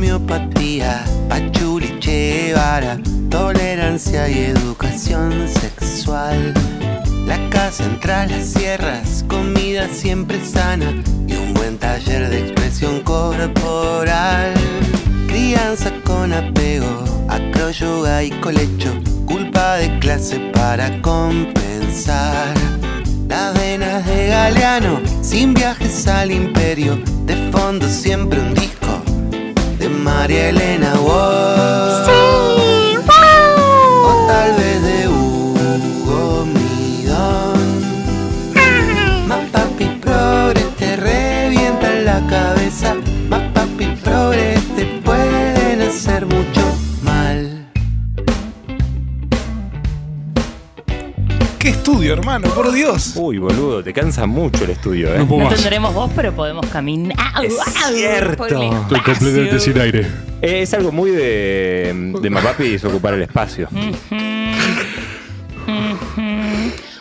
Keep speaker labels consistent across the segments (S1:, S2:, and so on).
S1: homeopatía, pachuli Che Guevara, tolerancia y educación sexual. La casa entre las sierras, comida siempre sana y un buen taller de expresión corporal. Crianza con apego, acroyoga y colecho, culpa de clase para compensar. Las venas de Galeano, sin viajes al imperio, de fondo siempre un disco María Elena Walsh.
S2: Estudio, hermano? Por Dios.
S3: Uy, boludo, te cansa mucho el estudio, ¿eh?
S4: No puedo
S5: No
S4: más.
S5: tendremos voz, pero podemos caminar.
S3: Es cierto.
S5: por el
S4: Estoy completamente sin aire.
S3: Eh, Es algo muy de, de Mapapi ocupar el espacio.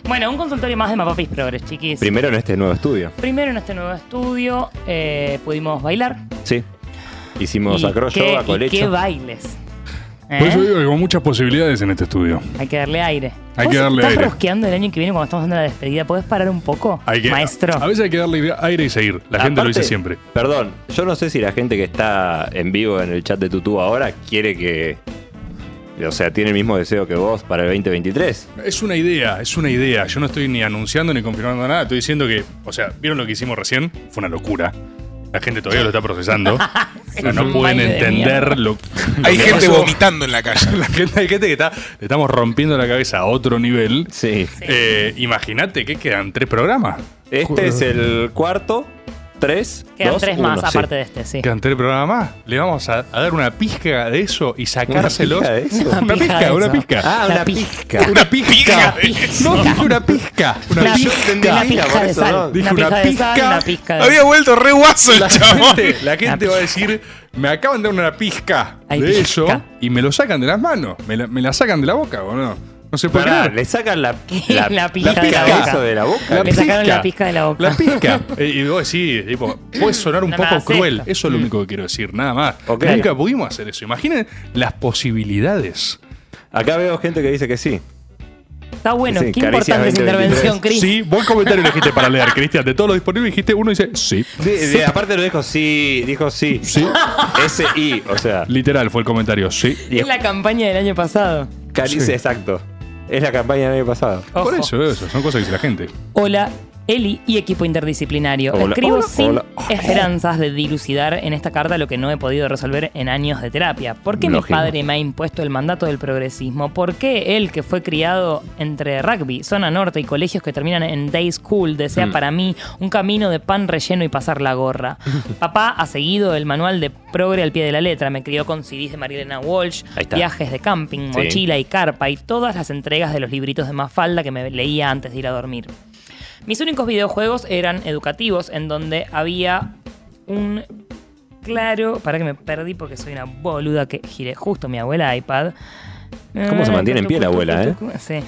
S5: Bueno, un consultorio más de Mapapis Progress, chiquis.
S3: Primero en este nuevo estudio.
S5: Primero en este nuevo estudio eh, pudimos bailar.
S3: Sí. Hicimos
S5: Y
S3: acro
S5: qué-
S3: yoga,
S5: y
S3: colecho.
S5: qué bailes. ¿Eh?
S4: Por eso digo que con muchas posibilidades en este estudio.
S5: Hay que darle aire.
S4: Hay
S5: ¿Vos
S4: que darle
S5: estás
S4: aire.
S5: rosqueando el año que viene cuando estamos dando la despedida? ¿Puedes parar un poco,
S4: Hay que,
S5: maestro?
S4: A veces hay que darle aire y seguir. La gente lo dice siempre.
S3: Perdón, yo no sé si la gente que está en vivo en el chat de Tutú ahora quiere que. O sea, tiene el mismo deseo que vos para el 2023.
S4: Es una idea, es una idea. Yo no estoy ni anunciando ni confirmando nada. Estoy diciendo que, o sea, ¿vieron lo que hicimos recién? Fue una locura. La gente todavía lo está procesando. O sea, no pueden entender lo,
S2: Hay
S4: lo que
S2: gente
S4: pasó.
S2: vomitando en la calle.
S4: La gente, hay gente que está, le estamos rompiendo la cabeza a otro nivel.
S3: Sí.
S4: Eh, Imagínate que quedan tres programas.
S3: Este es el cuarto, tres.
S5: Quedan
S3: dos,
S5: tres
S3: uno,
S5: más
S3: sí.
S5: aparte de este, sí.
S4: Quedan tres programas más. Le vamos a, a dar una pizca de eso y sacárselos.
S3: pizca de eso?
S4: Una
S5: Una pizca de
S4: una
S5: eso.
S4: pizca.
S3: Ah, una
S5: pizca.
S3: pizca.
S4: Una pizca.
S5: pizca.
S4: No, dije una pizca. Una
S5: Una
S4: pizca.
S5: una de sal.
S4: Dije
S5: Una
S4: una
S5: pizca de sal,
S4: pizca.
S5: una pizca de
S2: Había vuelto re guaso el
S4: La
S2: chabón.
S4: gente, la gente va a decir, me acaban de dar una pizca de
S5: pizca.
S4: eso y me lo sacan de las manos. Me la, me la sacan de la boca, ¿o no? No se puede
S3: Pará,
S4: creer.
S3: le sacan la,
S5: La pizca
S3: la
S5: de la
S3: pizca
S5: boca.
S3: de la boca.
S5: Le sacaron la pizca de la boca.
S4: La pizca. Eh, y vos decís, tipo, puede sonar un
S5: No
S4: poco cruel. Eso es lo único que quiero decir, nada más. Nunca pudimos hacer eso. Imaginen las posibilidades.
S3: Acá veo gente que dice que sí.
S5: Está bueno,
S3: Sí,
S5: qué importante esa
S3: 2023.
S5: intervención, Chris.
S4: Sí, buen comentario elegiste para leer, Cristian. De todos los disponibles dijiste uno dice sí.
S3: De- de- aparte lo dijo sí, dijo sí.
S4: Sí.
S3: S-I, o sea.
S4: Literal fue el comentario, sí.
S3: y
S5: Es la campaña del año pasado.
S3: Caricia,
S4: Sí.
S3: exacto. Es la campaña del año pasado.
S4: Por eso, eso, son cosas que dice la gente.
S5: Hola, Eli y equipo interdisciplinario.
S3: Hola,
S5: Escribo
S3: hola,
S5: sin
S3: hola.
S5: esperanzas de dilucidar en esta carta lo que no he podido resolver en años de terapia. ¿Por qué
S3: Lógico.
S5: mi padre me ha impuesto el mandato del progresismo? ¿Por qué él, que fue criado entre rugby, zona norte y colegios que terminan en day school, desea
S3: Mm.
S5: para mí un camino de pan relleno y pasar la gorra? Papá ha seguido el manual de progre al pie de la letra. Me crió con CDs de Marilena Walsh, viajes de camping,
S3: Sí.
S5: mochila y carpa y todas las entregas de los libritos de Mafalda que me leía antes de ir a dormir. Mis únicos videojuegos eran educativos, en donde había un claro. Para que me perdí porque soy una boluda que giré justo mi abuela iPad.
S3: ¿Cómo se mantiene en pie la abuela, eh?
S5: Sí.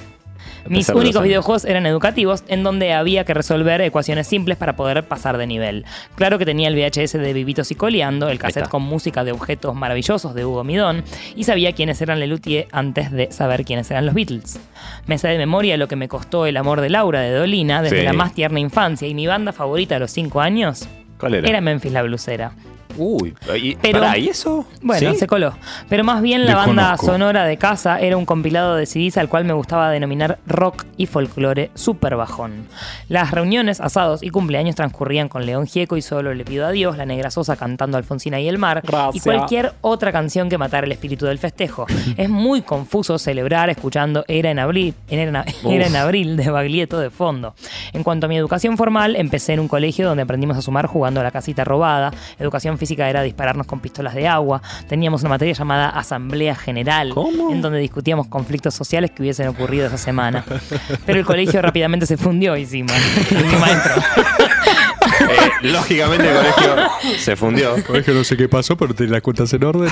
S5: Mis únicos videojuegos eran educativos, en donde había que resolver ecuaciones simples para poder pasar de nivel. Claro que tenía el VHS de Vivitos y Coleando, el cassette con música de objetos maravillosos de Hugo Midón, y sabía quiénes eran Lelutier antes de saber quiénes eran los Beatles. Me sé de memoria lo que me costó el amor de Laura de Dolina desde
S3: Sí.
S5: la más tierna infancia, y mi banda favorita a los 5 años
S3: ¿Cuál era?
S5: era Memphis la Blusera.
S3: Uy, y,
S5: Pero-
S3: pará, ¿y eso?
S5: Bueno,
S3: ¿Sí?
S5: se coló. Pero más bien la banda sonora de casa era un compilado de CDs al cual me gustaba denominar rock y folclore super bajón. Las reuniones, asados y cumpleaños transcurrían con León Gieco y solo Le pido a Dios, La Negra Sosa cantando Alfonsina y el mar y cualquier otra canción que matara el espíritu del festejo. es muy confuso celebrar escuchando Era en abril, Era en, Era en abril de Baglietto de fondo. En cuanto a mi educación formal, empecé en un colegio donde aprendimos a sumar jugando a la casita robada. Educación física era dispararnos con pistolas de agua. Teníamos una materia llamada Asamblea General,
S3: ¿Cómo?
S5: en donde discutíamos conflictos sociales que hubiesen ocurrido esa semana. Pero el colegio rápidamente se fundió encima. mi maestro.
S3: Eh, lógicamente el colegio se fundió.
S4: Es que no sé qué pasó, pero tenés las cuentas en orden.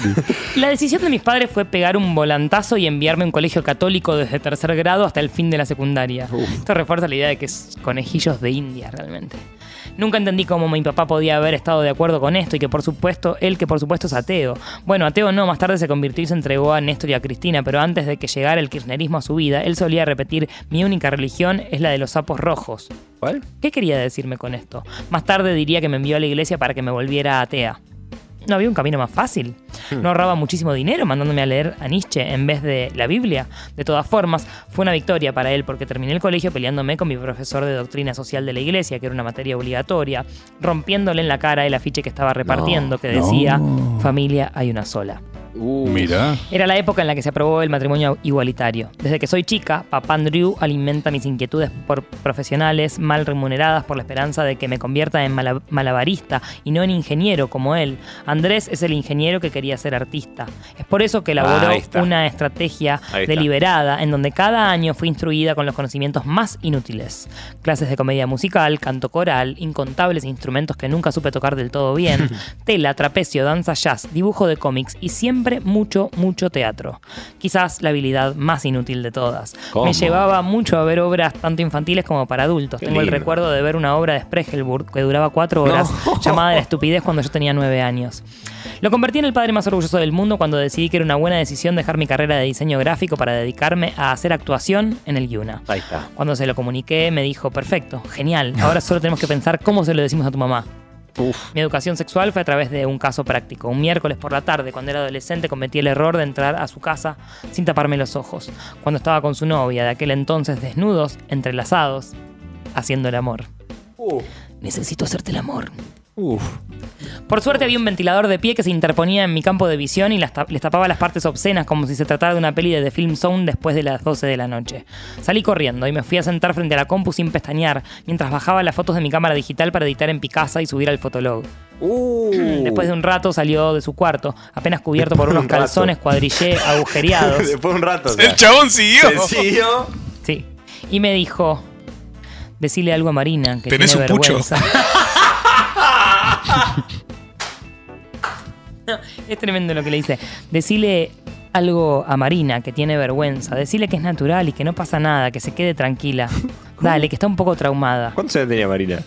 S4: y-
S5: La decisión de mis padres fue pegar un volantazo y enviarme a un colegio católico desde tercer grado hasta el fin de la secundaria. Esto refuerza la idea de que es conejillos de India realmente. Nunca entendí cómo mi papá podía haber estado de acuerdo con esto y que por supuesto, él que por supuesto es ateo. Bueno, ateo no, más tarde se convirtió y se entregó a Néstor y a Cristina, pero antes de que llegara el kirchnerismo a su vida, él solía repetir, mi única religión es la de los sapos rojos.
S3: ¿Cuál?
S5: ¿Qué quería decirme con esto? Más tarde diría que me envió a la iglesia para que me volviera atea. ¿No había un camino más fácil? ¿No ahorraba muchísimo dinero mandándome a leer a Nietzsche en vez de la Biblia? De todas formas, fue una victoria para él porque terminé el colegio peleándome con mi profesor de doctrina social de la iglesia, que era una materia obligatoria, rompiéndole en la cara el afiche que estaba repartiendo que decía, familia hay una sola.
S3: Uh,
S4: Mira.
S5: Era la época en la que se aprobó el matrimonio igualitario. Desde que soy chica, papá Andrew alimenta mis inquietudes por profesionales mal remuneradas por la esperanza de que me convierta en mala- malabarista y no en ingeniero como él. Andrés es el ingeniero que quería ser artista. Es por eso que elaboró
S3: está.
S5: una estrategia deliberada en donde cada año fui instruida con los conocimientos más inútiles. Clases de comedia musical, canto coral, incontables instrumentos que nunca supe tocar del todo bien, tela, trapecio, danza jazz, dibujo de cómics y siempre mucho, mucho teatro. Quizás la habilidad más inútil de todas.
S3: ¿Cómo?
S5: Me llevaba mucho a ver obras tanto infantiles como para adultos.
S3: Qué
S5: Tengo el recuerdo de ver una obra de Sprechelburg que duraba cuatro horas llamada La estupidez cuando yo tenía nueve años. Lo convertí en el padre más orgulloso del mundo cuando decidí que era una buena decisión dejar mi carrera de diseño gráfico para dedicarme a hacer actuación en el Yuna.
S3: Ahí está.
S5: Cuando se lo comuniqué me dijo, perfecto, genial, ahora solo tenemos que pensar cómo se lo decimos a tu mamá.
S3: Uf.
S5: Mi educación sexual fue a través de un caso práctico. Un miércoles por la tarde, cuando era adolescente, cometí el error de entrar a su casa sin taparme los ojos. Cuando estaba con su novia, de aquel entonces desnudos, entrelazados, haciendo el amor. Necesito hacerte el amor.
S3: Uf.
S5: Por suerte había un ventilador de pie que se interponía en mi campo de visión y las ta- les tapaba las partes obscenas como si se tratara de una peli de The Film Zone después de las 12 de la noche. Salí corriendo y me fui a sentar frente a la compu sin pestañear mientras bajaba las fotos de mi cámara digital para editar en Picasa y subir al Fotolog.
S3: Uh.
S5: Después de un rato salió de su cuarto, apenas cubierto por
S3: Después
S5: unos
S3: un
S5: calzones cuadrillé agujereados.
S3: Después de un rato. o sea,
S2: El chabón siguió.
S3: Sencillo.
S5: Sí. Y me dijo, decile algo a Marina que
S2: ¿Tenés
S5: tiene
S2: un pucho?
S5: vergüenza. es tremendo lo que le dice. Decile algo a Marina que tiene vergüenza. Decile que es natural y que no pasa nada, que se quede tranquila. Dale, que está un poco traumada.
S3: ¿Cuántos años tenía Marina?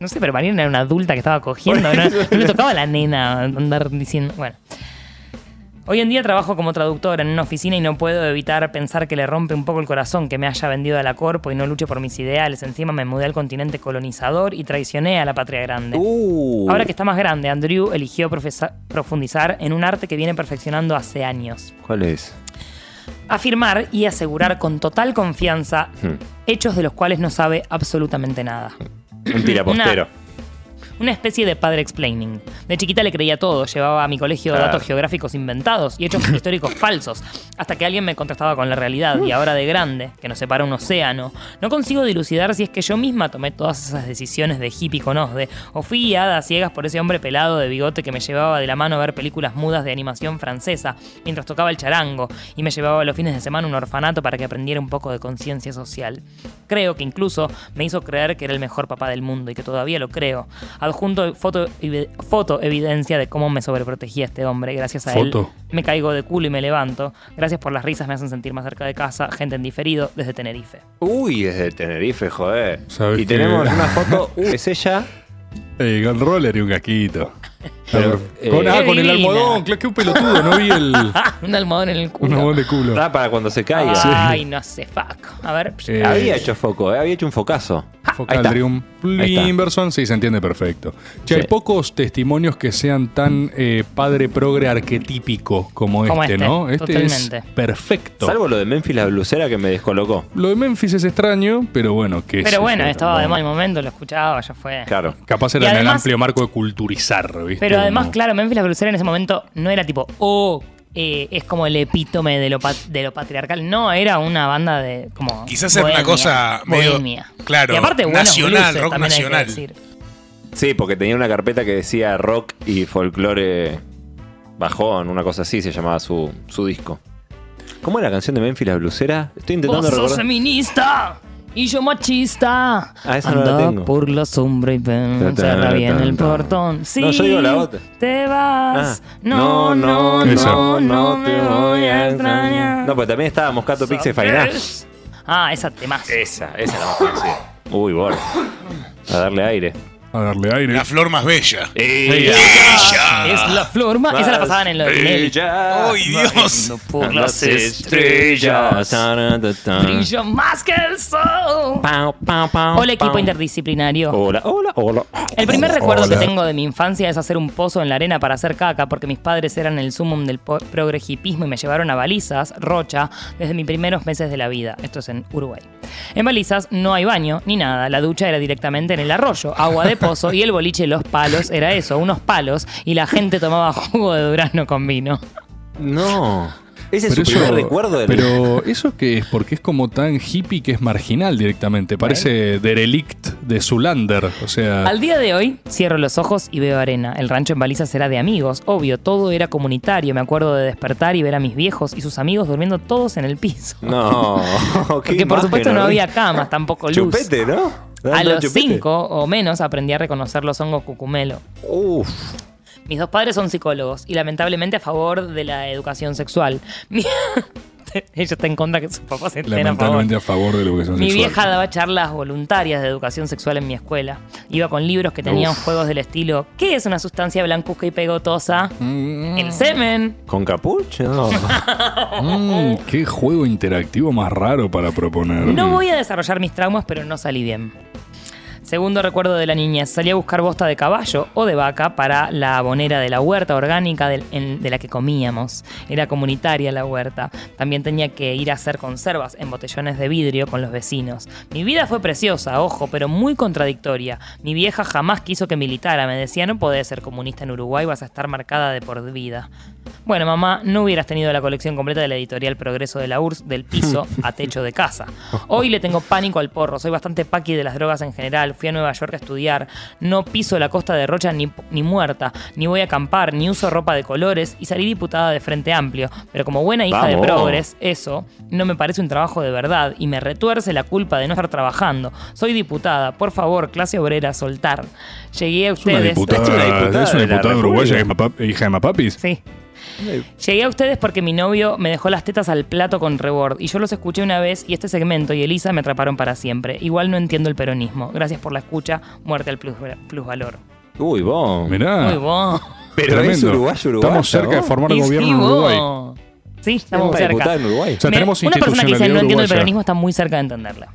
S5: No sé, pero Marina era una adulta que estaba cogiendo. No, no le tocaba a la nena andar diciendo. Bueno. Hoy en día trabajo como traductora en una oficina y no puedo evitar pensar que le rompe un poco el corazón que me haya vendido a la corpo y no luche por mis ideales. Encima me mudé al continente colonizador y traicioné a la patria grande.
S3: Uh.
S5: Ahora que está más grande, Andrew eligió profundizar en un arte que viene perfeccionando hace años.
S3: ¿Cuál es?
S5: Afirmar y asegurar con total confianza
S3: Hmm.
S5: hechos de los cuales no sabe absolutamente nada.
S3: Un tirapostero.
S5: Una especie de padre explaining. De chiquita le creía todo, llevaba a mi colegio
S3: Claro.
S5: datos geográficos inventados y hechos históricos falsos, hasta que alguien me contrastaba con la realidad y ahora de grande, que nos separa un océano, no consigo dilucidar si es que yo misma tomé todas esas decisiones de hippie con Osde, o fui guiada a ciegas por ese hombre pelado de bigote que me llevaba de la mano a ver películas mudas de animación francesa mientras tocaba el charango y me llevaba los fines de semana a un orfanato para que aprendiera un poco de conciencia social. Creo que incluso me hizo creer que era el mejor papá del mundo y que todavía lo creo. Adjunto foto, foto evidencia de cómo me sobreprotegía este hombre. Gracias a
S4: Foto.
S5: él me caigo de culo y me levanto. Gracias por las risas, me hacen sentir más cerca de casa. Gente en diferido desde Tenerife.
S3: Uy, desde Tenerife, joder.
S4: ¿Sabes
S3: y tenemos una foto. Uh, es ella.
S4: Eh, con roller y un casquito.
S3: Pero,
S4: con,
S3: eh,
S4: ah, con el almohadón, claro, qué pelotudo, no vi el.
S5: un almohadón en el
S4: Un
S5: culo.
S4: almohadón de culo.
S3: Ah, para cuando se caiga.
S5: Ay, no sé, fuck. A ver.
S4: Eh,
S3: Había hecho foco, eh, había hecho un focazo. Ahí
S4: Focal
S3: está.
S4: Triumph
S3: Ahí está.
S4: Inverson, sí, se entiende perfecto. Che, hay pocos testimonios que sean tan eh, padre progre arquetípico como,
S5: Como
S4: este,
S5: este,
S4: ¿no? Este
S5: totalmente.
S4: es perfecto.
S3: Salvo lo de Memphis la blusera que me descolocó.
S4: Lo de Memphis es extraño, pero bueno, que
S5: Pero bueno, estaba de mal momento, lo escuchaba, ya fue.
S3: Claro.
S4: Capaz era
S5: Y
S4: en el amplio marco de culturizar, ¿viste?
S5: Pero además,
S4: Como-
S5: claro, Memphis la Blusera en ese momento no era tipo, oh, eh, es como el epítome de lo, de lo patriarcal. No, era una banda de como.
S2: Quizás era una cosa medio-
S5: bohemia.
S2: claro,
S5: y aparte, buenos
S2: nacional,
S5: blueses,
S2: rock
S5: también hay que
S2: nacional.
S5: decir.
S3: Sí, porque tenía una carpeta que decía rock y folclore bajón, una cosa así se llamaba su, su disco. ¿Cómo era la canción de Memphis la blusera? Estoy intentando
S5: Vos sos
S3: recordar.
S5: feminista y yo machista.
S3: Ah, esa no la tengo.
S5: por la sombra y ven, cerra bien el portón. Sí,
S3: No, yo digo la otra.
S5: Te vas.
S3: Ah,
S5: no, no,
S4: Esa.
S5: no, no, te voy a extrañar.
S3: No, pues también estaba Moscato Pixie Fainá.
S5: Ah, esa temas.
S3: Esa, esa es la más conocida. Uy, bol. A darle aire.
S4: A darle aire.
S2: La flor más bella.
S3: Ella.
S5: Es la flor más. Esa la pasaban en Tinelli.
S3: Ella.
S2: ¡Ay, Dios!
S5: Por las
S3: estrellas.
S5: Brillo más que el sol.
S3: Pau, pau, pau,
S5: Hola, equipo
S3: pau.
S5: interdisciplinario.
S3: Hola, hola, hola.
S5: El primer recuerdo
S2: Hola.
S5: que tengo de mi infancia es hacer un pozo en la arena para hacer caca porque mis padres eran el sumum del progrejipismo y me llevaron a Balizas, Rocha, desde mis primeros meses de la vida. Esto es en Uruguay. En Balizas no hay baño ni nada. La ducha era directamente en el arroyo, agua de y el boliche Los Palos era eso, unos palos y la gente tomaba jugo de durazno con vino.
S3: No. Ese es
S4: Pero
S3: su primer recuerdo del.
S4: pero eso que es porque es como tan hippie que es marginal directamente. Parece derelict de Zulander. O sea,
S5: Al día de hoy, cierro los ojos y veo arena. El rancho en Balizas era de amigos, obvio, todo era comunitario. Me acuerdo de despertar y ver a mis viejos y sus amigos durmiendo todos en el piso.
S3: No. qué
S5: Porque por
S3: imagen
S5: supuesto no había camas, tampoco luz.
S3: Chupete, ¿no?
S5: A los
S3: chupete.
S5: cinco o menos aprendí a reconocer los hongos cucumelo.
S3: Uf.
S5: Mis dos padres son psicólogos y lamentablemente a favor de la educación sexual. Mi- Ella está en contra que sus papás estén a favor.
S4: lamentablemente a favor de la educación
S5: Mi
S4: sexual.
S5: vieja daba charlas voluntarias de educación sexual en mi escuela. Iba con libros que tenían juegos del estilo ¿Qué es una sustancia blancuzca y pegotosa?
S4: Mm,
S5: El semen.
S3: ¿Con capucha? No.
S4: mm, qué juego interactivo más raro para proponer.
S5: No voy a desarrollar mis traumas, pero no salí bien. Segundo recuerdo de la niñez, salí a buscar bosta de caballo o de vaca para la abonera de la huerta orgánica en- de, la que comíamos. Era comunitaria la huerta. También tenía que ir a hacer conservas en botellones de vidrio con los vecinos. Mi vida fue preciosa, ojo, pero muy contradictoria. Mi vieja jamás quiso que militara. Me decía, no podés ser comunista en Uruguay, vas a estar marcada de por vida. Bueno, mamá, no hubieras tenido la colección completa de la editorial Progreso de la URSS del piso a techo de casa. Hoy le tengo pánico al porro, soy bastante paqui de las drogas en general, fui a Nueva York a estudiar, no piso la costa de Rocha ni, ni muerta, ni voy a acampar, ni uso ropa de colores y salí diputada de Frente Amplio. Pero como buena hija de progres, eso no me parece un trabajo de verdad y me retuerce la culpa de no estar trabajando. Soy diputada, por favor, clase obrera, soltar. Llegué a
S4: Es una
S5: ustedes.
S4: diputada,
S3: Es una diputada
S4: es una
S3: de la
S4: diputada uruguaya que es hija de Mapapis.
S5: Sí. Llegué a ustedes porque mi novio me dejó las tetas al plato con rebord y yo los escuché una vez y este segmento y Elisa me atraparon para siempre. Igual no entiendo el peronismo. Gracias por la escucha. Muerte al plus, plusvalor.
S3: Uy, vos.
S4: Mirá.
S5: Muy bueno.
S3: Pero es
S4: tremendo.
S3: uruguayo, uruguayo.
S4: Estamos cerca de
S3: vos.
S4: formar gobierno
S5: sí,
S4: en Uruguay.
S5: vos. Sí, estamos
S3: una
S5: cerca.
S3: diputada en Uruguay.
S4: O sea,
S5: Mira,
S4: tenemos
S5: una persona que dice no entiendo el peronismo está muy cerca de entenderla.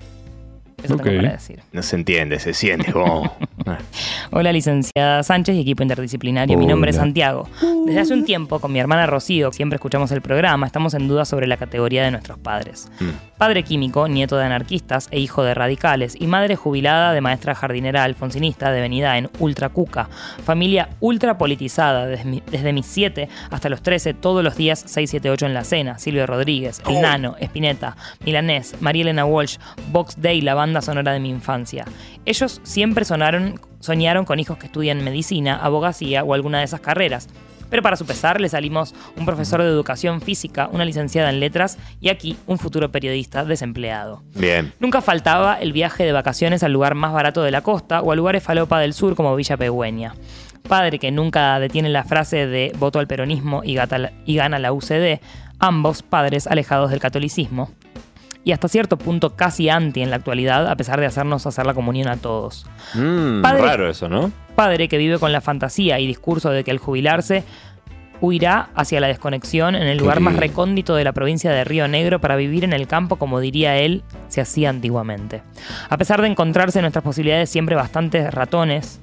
S5: Eso
S4: Ok.
S5: tengo para decir.
S3: No se entiende, se siente vos.
S5: Hola, licenciada Sánchez y equipo interdisciplinario. Mi nombre es. Santiago. Desde hace un tiempo, con mi hermana Rocío, siempre escuchamos el programa, estamos en duda sobre la categoría de nuestros padres. Padre químico, nieto de anarquistas e hijo de radicales, y madre jubilada de maestra jardinera alfonsinista de venida en Ultra Cuca. Familia ultra politizada, desde, mi- desde mis 7 hasta los 13, todos los días 6, 7, 8 en la cena. Silvio Rodríguez, El Nano, Espineta, Milanés, María Elena Walsh, Box Day, la banda sonora de mi infancia. Ellos siempre sonaron, soñaron con hijos que estudian medicina, abogacía o alguna de esas carreras. Pero para su pesar le salimos un profesor de educación física, una licenciada en letras y aquí un futuro periodista desempleado.
S3: Bien.
S5: Nunca faltaba el viaje de vacaciones al lugar más barato de la costa o a lugares falopa del sur como Villa Pegüeña. Padre que nunca detiene la frase de voto al peronismo y, gata- y gana la UCD, ambos padres alejados del catolicismo. Y hasta cierto punto casi anti en la actualidad, a pesar de hacernos hacer la comunión a todos.
S3: Mm,
S5: Padre-
S3: Raro eso, ¿no?
S5: Padre que vive con la fantasía y discurso de que al jubilarse huirá hacia la desconexión en el lugar más recóndito de la provincia de Río Negro para vivir en el campo como diría él se hacía antiguamente. A pesar de encontrarse nuestras posibilidades siempre bastantes ratones.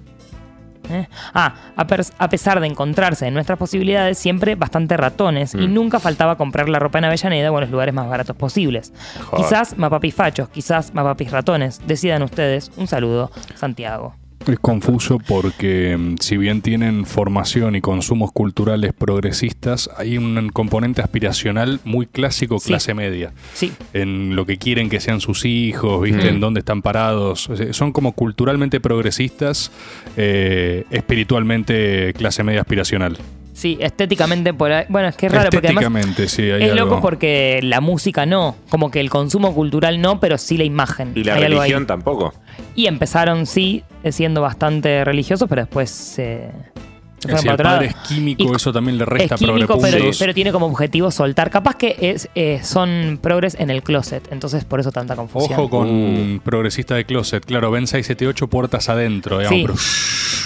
S5: ¿Eh? Ah, a, a pesar de encontrarse en nuestras posibilidades siempre bastante ratones y
S3: Mm.
S5: nunca faltaba comprar la ropa en Avellaneda o en los lugares más baratos posibles.
S3: Joder.
S5: Quizás mapapis fachos, quizás mapapis ratones. Decidan ustedes. Un saludo, Santiago.
S4: Es confuso porque mm, si bien tienen formación y consumos culturales progresistas, hay un componente aspiracional muy clásico
S5: Sí.
S4: clase media.
S5: Sí,
S4: En lo que quieren que sean sus hijos, ¿viste?
S3: Mm.
S4: En dónde están parados. Son como culturalmente progresistas, eh, espiritualmente clase media aspiracional.
S5: Sí, estéticamente por ahí. Bueno, es que es raro porque además
S4: Estéticamente, sí, hay
S5: es
S4: algo.
S5: loco porque la música no, como que el consumo cultural no, pero sí la imagen.
S3: Y la
S5: Hay algo ahí.
S3: religión tampoco.
S5: Y empezaron sí siendo bastante religiosos, pero después se,
S4: Si el padre es químico,
S5: Y-
S4: eso también le resta
S5: es químico, pero, tiene como objetivo soltar. Capaz que es, eh, son progres en el closet, entonces por eso tanta confusión.
S4: Ojo con progresista de closet. Claro, ven 678 puertas adentro, digamos.
S5: Sí.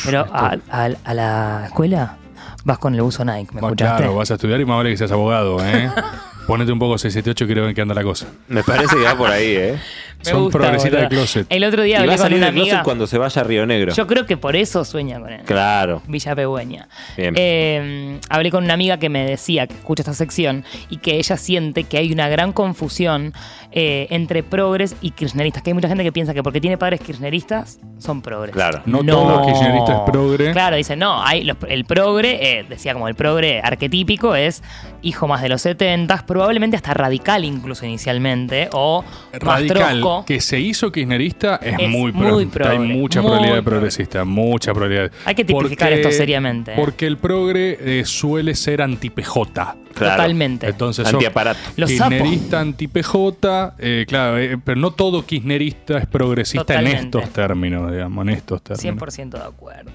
S4: pero-
S5: Pero a, a- a la escuela vas con el uso Nike, ¿me
S4: Bueno,
S5: escuchaste?
S4: claro, vas a estudiar y más vale que seas abogado, ¿eh? Ponete un poco 678 y quiero ver qué anda la cosa.
S3: Me parece que va por ahí, ¿eh?
S5: Me
S4: Son
S5: gusta,
S4: progresistas de closet.
S5: El otro
S3: Y
S5: día
S3: va a
S5: con
S3: salir
S5: una
S3: closet
S5: amiga.
S3: cuando se vaya a Río Negro.
S5: Yo creo que por eso sueña con él.
S3: Claro.
S5: Villa Pegüeña.
S3: Bien.
S5: Eh, hablé con una amiga que me decía que escucha esta sección y que ella siente que hay una gran confusión eh, entre progres y kirchneristas. Que hay mucha gente que piensa que porque tiene padres kirchneristas son progres.
S3: Claro.
S4: No todo kirchnerista es progre.
S5: Claro, dice, no, hay los- el progre, eh, decía como el progre arquetípico es hijo más de los 70, probablemente hasta radical incluso inicialmente, o más
S4: Radical, que se hizo kirchnerista es,
S5: Es
S4: muy,
S5: muy
S4: pro- Hay mucha
S5: muy
S4: probabilidad de
S5: progre.
S4: progresista, mucha probabilidad.
S5: Hay que tipificar esto seriamente, ¿eh?
S4: Porque el progre eh, suele ser anti-PJ.
S3: Claro.
S5: Totalmente.
S4: Entonces,
S3: Antiaparato.
S5: Los
S4: kirchnerista anti-PJ, eh, claro, eh, pero no todo kirchnerista es progresista en estos términos, digamos, en estos términos.
S5: 100% de acuerdo.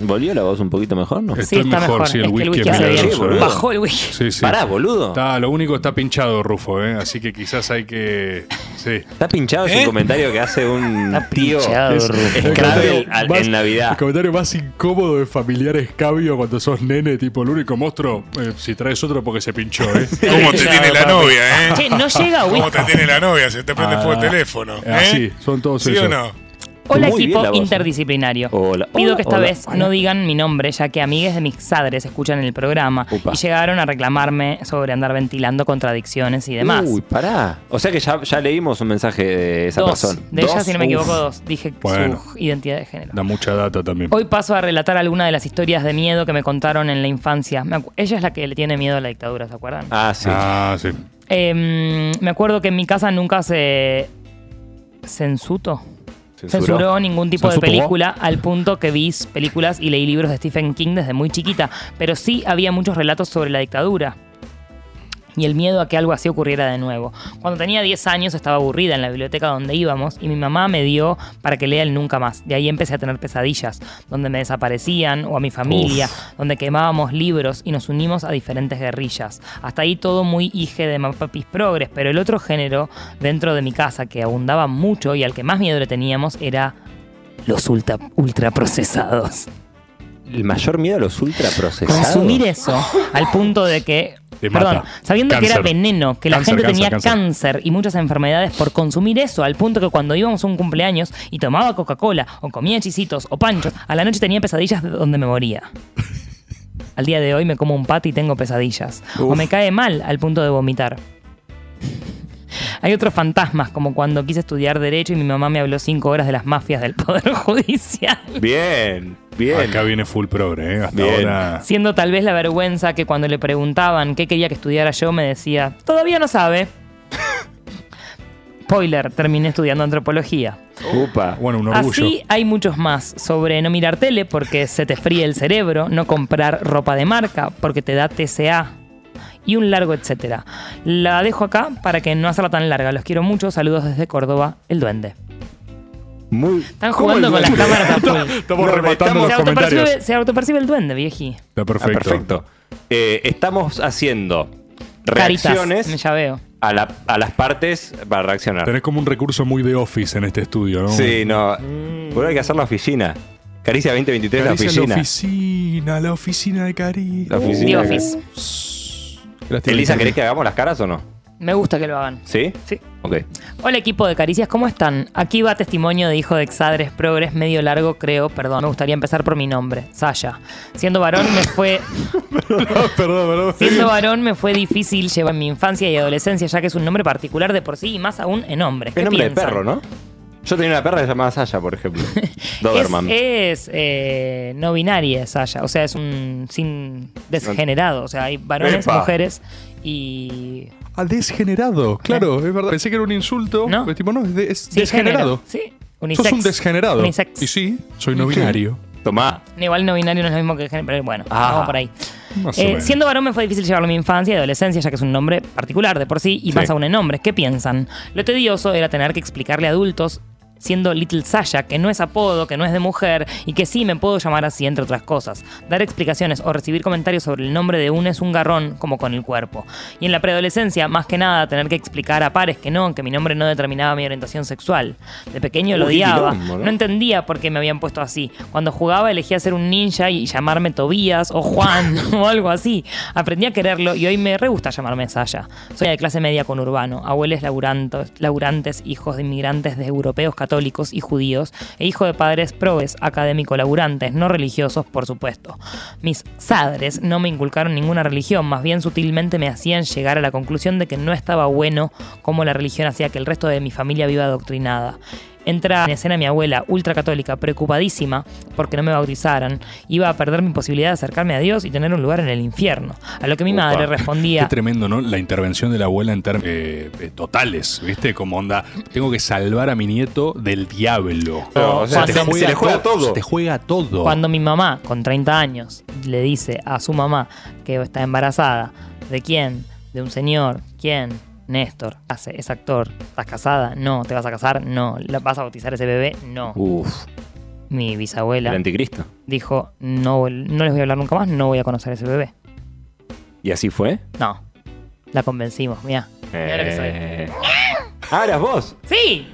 S3: ¿Volvió la voz un poquito mejor, no?
S4: Estoy
S5: sí, está
S4: mejor,
S5: mejor.
S4: sí, el
S5: es el
S4: whisky
S5: whisky
S4: es
S3: milagroso, boludo.
S5: Bajó el whisky.
S4: Sí, sí.
S3: Pará, boludo.
S4: Está, lo único está pinchado, Rufo, ¿eh? así que quizás hay que... Sí.
S3: Está pinchado es un
S2: ¿Eh?
S3: comentario que hace un
S5: Está
S3: tío
S5: pinchado,
S3: es-
S5: Rufo.
S3: Al-
S4: más-
S3: en Navidad.
S4: El comentario más incómodo de familiar escabio cuando sos nene, tipo el único monstruo, eh, si traes otro porque se pinchó, ¿eh?
S2: ¿Cómo te tiene la novia, eh?
S5: Che, no llega
S2: ¿Cómo
S5: whisky.
S2: te tiene la novia? Se te prende
S4: Ah,
S2: fuego el teléfono. ¿eh?
S4: Así, son todos
S2: ¿Sí
S4: esos.
S2: o no?
S5: Hola
S3: Muy bien
S5: equipo
S3: la voz,
S5: interdisciplinario.
S3: Hola,
S5: Pido
S3: hola,
S5: que esta
S3: hola,
S5: vez
S3: hola.
S5: no digan mi nombre, ya que amigues de mis padres escuchan el programa
S3: Upa.
S5: y llegaron a reclamarme sobre andar ventilando contradicciones y demás.
S3: Uy, pará. O sea que ya, ya leímos un mensaje de esa
S5: dos.
S3: persona.
S5: De ellas,
S3: Dos,
S5: si no me
S3: uf.
S5: equivoco, dos. Dije
S4: Bueno.
S5: su identidad de género.
S4: Da mucha data también.
S5: Hoy paso a relatar alguna de las historias de miedo que me contaron en la infancia. Me acu- Ella es la que le tiene miedo a la dictadura, ¿se acuerdan?
S3: Ah, sí.
S4: Ah, sí.
S5: Eh, me acuerdo que en mi casa nunca se censuto. Censuró. Ningún tipo de película al punto que vi películas y leí libros de Stephen King desde muy chiquita, pero sí había muchos relatos sobre la dictadura y el miedo a que algo así ocurriera de nuevo. Cuando tenía 10 años estaba aburrida en la biblioteca donde íbamos y mi mamá me dio para que lea el Nunca Más. De ahí empecé a tener pesadillas, donde me desaparecían o a mi familia, donde quemábamos libros y nos unimos a diferentes guerrillas. Hasta ahí todo muy hije de Mapapis Progres, pero el otro género dentro de mi casa que abundaba mucho y al que más miedo le teníamos era los ultra, ultraprocesados.
S3: El mayor miedo a los ultraprocesados.
S5: Consumir eso al punto de que.
S4: Te
S5: Perdón,
S4: mata.
S5: sabiendo que era veneno, que la
S4: Cáncer,
S5: gente
S4: cáncer,
S5: tenía
S4: cáncer.
S5: cáncer. y muchas enfermedades por consumir eso, al punto que cuando íbamos a un cumpleaños y tomaba Coca-Cola o comía chisitos o panchos, a la noche tenía pesadillas de donde me moría. Al día de hoy me como un pato y tengo pesadillas. O me cae mal al punto de vomitar. Hay otros fantasmas, como cuando quise estudiar Derecho y mi mamá me habló cinco horas de las mafias del Poder Judicial.
S3: Bien, bien.
S4: Acá viene full progre, ¿eh? Hasta
S3: Bien.
S4: ahora.
S5: Siendo tal vez la vergüenza que cuando le preguntaban qué quería que estudiara yo, me decía, todavía no sabe. Spoiler, terminé estudiando antropología.
S3: Upa.
S4: Bueno, un orgullo.
S5: Así hay muchos más sobre no mirar tele porque se te fríe el cerebro, no comprar ropa de marca porque te da TCA y un largo etcétera. La dejo acá para que no hacerla tan larga. Los quiero mucho. Saludos desde Córdoba, el duende.
S3: Muy.
S5: Están
S3: ¿Cómo
S5: jugando con las cámaras a full.
S4: Estamos
S3: No,
S4: rematando
S3: estamos-
S4: los
S5: Se
S4: comentarios.
S5: autopercibe, se autopercibe el duende, vieji.
S4: Está
S3: Ah,
S4: perfecto.
S3: perfecto. Eh, estamos haciendo
S5: Caritas,
S3: reacciones
S5: ya veo.
S3: a, la- a las partes para reaccionar.
S4: Tenés como un recurso muy de office en este estudio, ¿no?
S3: Sí, no. Bueno, hay que hacer la oficina. Caricia 2023, la
S4: Caricia
S3: oficina.
S4: la oficina, la oficina de Caricia.
S3: La oficina.
S5: The Office.
S3: Elisa,
S4: que-
S3: ¿querés que hagamos las caras o no?
S5: Me gusta que lo hagan.
S3: ¿Sí?
S5: Sí.
S3: Ok.
S5: Hola equipo de Caricias, ¿cómo están? Aquí va testimonio de hijo de Exadres Progres, medio largo creo, perdón. Me gustaría empezar por mi nombre, Saya. Siendo varón me fue,
S4: perdón, perdón.
S5: siendo varón me fue difícil llevar mi infancia y adolescencia, ya que es un nombre particular de por sí y más aún en hombres. ¿Qué
S3: Es nombre de perro, ¿no? Yo tenía una perra que se llamaba Saya, por ejemplo. Doberman.
S5: Es, es, eh, no binaria Saya, o sea, es un sin desgenerado, o sea, hay varones,
S3: Epa.
S5: mujeres y...
S4: Ah, desgenerado. Claro, es verdad. Pensé que era un insulto.
S5: No.
S4: pero tipo, no, es, de- es
S5: Sí,
S4: desgenerado.
S5: género, Sí,
S4: Sos
S5: unisex.
S4: un desgenerado.
S5: Unisex.
S4: Y sí, soy no binario.
S3: Tomá.
S5: Igual no binario no es lo mismo que género, pero bueno,
S3: Ah.
S5: vamos por ahí. Eh, siendo varón me fue difícil llevarlo a mi infancia y adolescencia, ya que es un nombre particular de por sí y
S3: Sí.
S5: más aún en hombres. ¿Qué piensan? Lo tedioso era tener que explicarle a adultos siendo Little Sasha, que no es apodo, que no es de mujer y que sí me puedo llamar así, entre otras cosas. Dar explicaciones o recibir comentarios sobre el nombre de un es un garrón como con el cuerpo. Y en la preadolescencia, más que nada, tener que explicar a pares que no, que mi nombre no determinaba mi orientación sexual. De pequeño lo odiaba.
S3: quilombo, ¿no?
S5: No entendía por qué me habían puesto así. Cuando jugaba elegía ser un ninja y llamarme Tobías o Juan o algo así. Aprendí a quererlo y hoy me re gusta llamarme Saya. Soy de clase media con urbano, abuelos laburantes, laburantes, hijos de inmigrantes de europeos católicos y judíos, e hijo de padres probes, académico laburantes, no religiosos, por supuesto. Mis sadres no me inculcaron ninguna religión, más bien sutilmente me hacían llegar a la conclusión de que no estaba bueno cómo la religión hacía que el resto de mi familia viva adoctrinada. Entra en escena mi abuela, ultracatólica, preocupadísima porque no me bautizaran. Iba a perder mi posibilidad de acercarme a Dios y tener un lugar en el infierno. A lo que mi madre
S4: Qué
S5: respondía.
S4: tremendo, ¿no? La intervención de la abuela en términos eh, eh, totales, ¿viste? Como onda, tengo que salvar a mi nieto del diablo.
S3: Pero, o sea,
S5: Cuando-
S3: se, se le juega todo.
S4: Se te juega todo.
S5: Cuando mi mamá, con 30 años, le dice a su mamá que está embarazada, ¿de quién? De un señor. ¿Quién? Néstor. Hace, es actor. ¿Estás casada? No. ¿Te vas a casar? No. ¿La- ¿Vas a bautizar ese bebé? No.
S3: Uf,
S5: Mi
S3: el
S5: bisabuela
S3: anticristo.
S5: dijo, no, no les voy a hablar nunca más, no voy a conocer a ese bebé.
S3: ¿Y así fue?
S5: No. La convencimos, lo que soy.
S3: Eh... Ah, eras vos.
S5: Sí.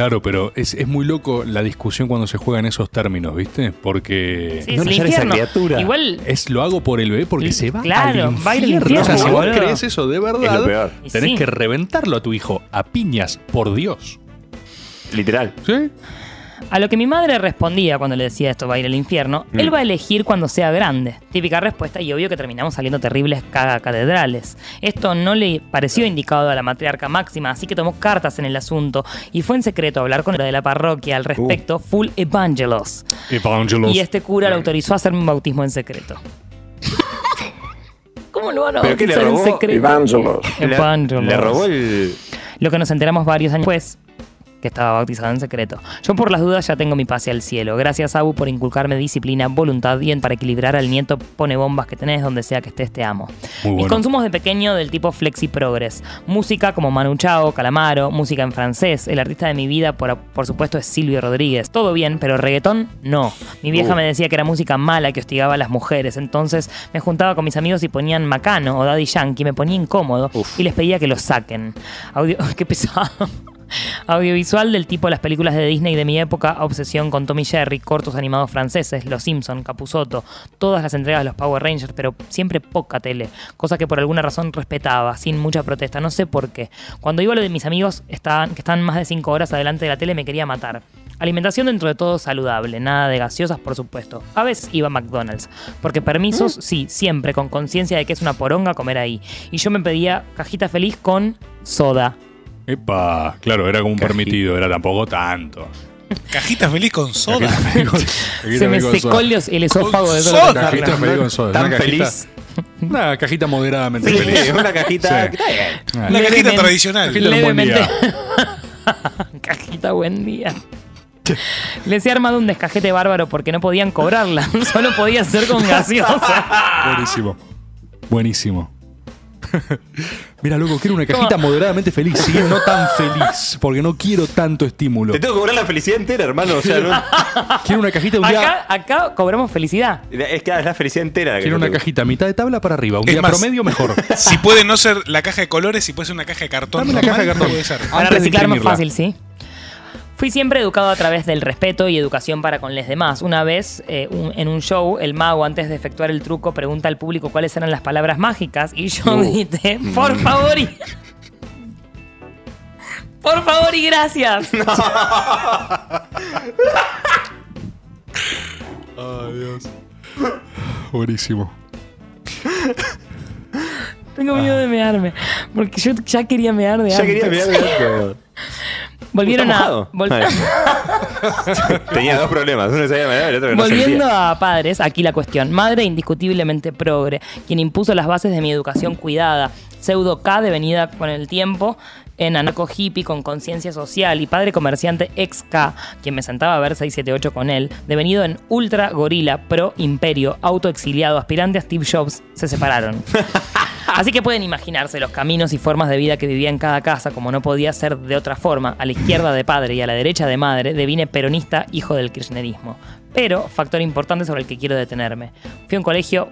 S4: Claro, pero es, es muy loco la discusión cuando se juega en esos términos, ¿viste? Porque
S5: Sí,
S3: No
S5: es
S3: esa
S5: infierno.
S3: criatura.
S5: Igual
S4: es lo hago por el bebé porque se va
S5: claro,
S4: al
S5: va a ir al
S4: infierno. O sea, si
S5: infierno,
S4: vos crees eso de
S3: Es lo
S4: verdad,
S3: peor.
S5: Y
S4: tenés
S5: sí.
S4: que reventarlo a tu hijo a piñas, por Dios.
S3: Literal.
S4: ¿Sí?
S5: A lo que mi madre respondía cuando le decía esto va a ir al infierno,
S3: Mm.
S5: él va a elegir cuando sea grande. Típica respuesta y obvio que terminamos saliendo terribles caga catedrales. Esto no le pareció indicado a la matriarca máxima, así que tomó cartas en el asunto y fue en secreto a hablar con el de la parroquia al respecto, full evangelos.
S4: Evangelos.
S5: Y este cura le autorizó a hacerme un bautismo en secreto. ¿Cómo lo van a
S3: ¿Pero qué le
S5: bautizar en secreto?
S6: Evangelos.
S3: Le,
S5: Evangelos.
S3: le robó el.
S5: Lo que nos enteramos varios años después, que estaba bautizado en secreto. Yo por las dudas ya tengo mi pase al cielo. Gracias, Abu, por inculcarme disciplina, voluntad y en- para equilibrar al nieto pone bombas que tenés donde sea que estés, te amo.
S4: Muy
S5: Mis
S4: bueno.
S5: consumos de pequeño del tipo Flexi Progress. Música como Manu Chao, Calamaro, música en francés. El artista de mi vida, por, por supuesto, es Silvio Rodríguez. Todo bien, pero reggaetón, no. Mi vieja
S3: Uh.
S5: me decía que era música mala que hostigaba a las mujeres. Entonces me juntaba con mis amigos y ponían Macano o Daddy Yankee. Me ponía incómodo
S3: Uf.
S5: y les pedía que los saquen. Audio, qué pesado. Audiovisual del tipo las películas de Disney de mi época, obsesión con Tommy Jerry, cortos animados franceses, Los Simpson, Capusotto, todas las entregas de los Power Rangers, pero siempre poca tele, cosa que por alguna razón respetaba, sin mucha protesta, no sé por qué. Cuando iba a lo de mis amigos estaban, que estaban más de 5 horas adelante de la tele me quería matar. Alimentación dentro de todo saludable, nada de gaseosas por supuesto. A veces iba a McDonald's, porque permisos sí, siempre, con conciencia de que es una poronga comer ahí. Y yo me pedía cajita feliz con soda.
S4: Epa, claro, era como un
S3: Cajita.
S4: permitido, era tampoco tanto.
S2: Cajita feliz con soda.
S4: Cajita feliz con-
S5: Se
S4: cajita
S5: me secó
S4: soda.
S5: el, esófago de
S2: soda.
S5: estaba
S4: Cajita feliz con soda.
S3: Tan
S4: una cajita,
S3: feliz.
S4: Una cajita moderadamente
S3: Sí,
S4: feliz.
S3: una cajita.
S4: Sí.
S2: Una cajita
S5: Levemente.
S2: tradicional.
S5: Levemente.
S4: día.
S5: Cajita, buen día. Les he armado un descajete bárbaro porque no podían cobrarla. Solo podía ser con gaseosa.
S4: Buenísimo. Buenísimo. Mira, loco, quiero una cajita moderadamente feliz, ¿sí? No tan feliz, porque no quiero tanto estímulo.
S3: Te tengo que cobrar la felicidad entera, hermano. O sea, no-
S4: Quiero una cajita un día.
S5: Acá, acá cobramos felicidad.
S3: es que es la felicidad entera. la
S4: Quiero una cajita mitad de tabla para arriba. Un
S2: Es
S4: día
S2: más-
S4: promedio mejor.
S2: Si puede no ser la caja de colores, si puede ser una caja de cartón.
S4: Dame una caja de cartón.
S2: puede ser.
S5: Para reciclar más fácil, ¿sí? Fui siempre educado a través del respeto y educación para con los demás. Una vez, eh, un- en un show, el mago, antes de efectuar el truco, pregunta al público cuáles eran las palabras mágicas y yo
S3: Uh.
S5: grité, por favor y... Por favor y gracias.
S4: Ay, Dios. Buenísimo.
S5: Tengo miedo de mearme. Porque yo ya quería mear de
S3: Ya
S5: antes.
S3: quería mirar. mirar,
S5: Volvieron
S3: ¿Está
S5: a. vol-.
S3: Tenía dos problemas. Uno sabía mirar, el otro no
S5: Volviendo
S3: sentía.
S5: a padres, aquí la cuestión. Madre indiscutiblemente progre, quien impuso las bases de mi educación cuidada, pseudo K devenida con el tiempo en anarco hippie con conciencia social y padre comerciante ex K, quien me sentaba a ver 678 con él, devenido en ultra gorila, pro imperio, autoexiliado, aspirante a Steve Jobs, se separaron. Así que pueden imaginarse los caminos y formas de vida que vivía en cada casa, como no podía ser de otra forma. A la izquierda de padre y a la derecha de madre, devine peronista, hijo del kirchnerismo. Pero, factor importante sobre el que quiero detenerme. Fui a un colegio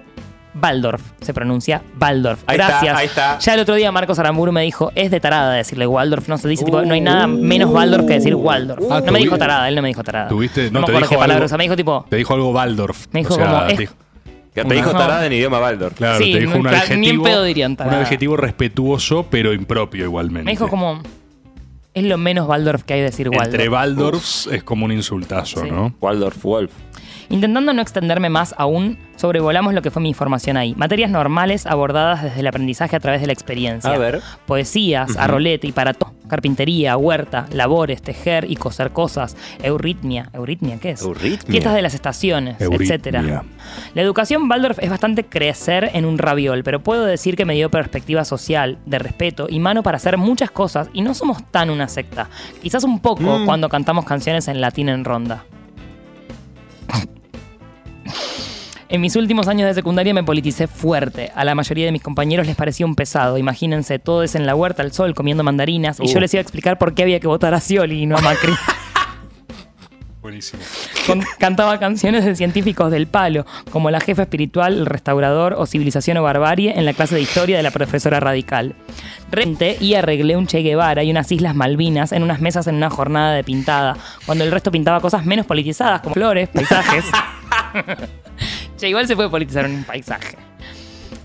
S5: Waldorf, se pronuncia Waldorf.
S3: Ahí está,
S5: Gracias.
S3: ahí está.
S5: Ya el otro día Marcos Aramburu me dijo, es de tarada decirle Waldorf, no se dice, tipo, no hay nada menos Waldorf que decir Waldorf.
S4: Ah,
S5: no me dijo tarada, él no me dijo tarada.
S4: tuviste- no,
S5: me
S4: te
S5: acuerdo
S4: dijo
S5: qué palabra
S4: algo-
S5: usa, me dijo tipo,
S4: Te dijo algo Waldorf.
S5: Me dijo
S4: O sea,
S5: como,
S4: te
S5: es-
S4: dijo-
S3: Que te dijo tarada en idioma Waldorf.
S4: Claro,
S5: Sí,
S4: te dijo un
S5: nunca- ni en
S4: adjetivo.
S5: pedo dirían
S4: un
S5: tarada.
S4: adjetivo respetuoso, pero impropio igualmente.
S5: me dijo como, es lo menos Waldorf que hay decir Waldorf.
S4: Entre Waldorfs es como un insultazo,
S5: Sí.
S4: ¿no?
S3: Waldorf Wolf.
S5: Intentando no extenderme más aún, sobrevolamos lo que fue mi información ahí. Materias normales abordadas desde el aprendizaje a través de la experiencia.
S3: A ver.
S5: Poesías, a rolete y para todo. Carpintería, huerta, labores, tejer y coser cosas, euritmia. ¿Euritmia qué es?
S3: Euritmia.
S5: Fiestas de las estaciones,
S4: Euritmia.
S5: etcétera. La educación Waldorf es bastante crecer en un raviol, pero puedo decir que me dio perspectiva social, de respeto y mano para hacer muchas cosas y no somos tan una secta. Quizás un poco cuando cantamos canciones en latín en ronda. En mis últimos años de secundaria me politicé fuerte. A la mayoría de mis compañeros les parecía un pesado. Imagínense, todos en la huerta al sol comiendo mandarinas y yo
S3: Uh.
S5: les iba a explicar por qué había que votar a Scioli y no a Macri.
S4: Buenísimo.
S5: Con- cantaba canciones de científicos del palo, como La jefa espiritual, El restaurador o Civilización o Barbarie en la clase de historia de la profesora radical. Renté y arreglé un Che Guevara y unas Islas Malvinas en unas mesas en una jornada de pintada, cuando el resto pintaba cosas menos politizadas, como flores, paisajes. che, igual se puede politizar en un paisaje.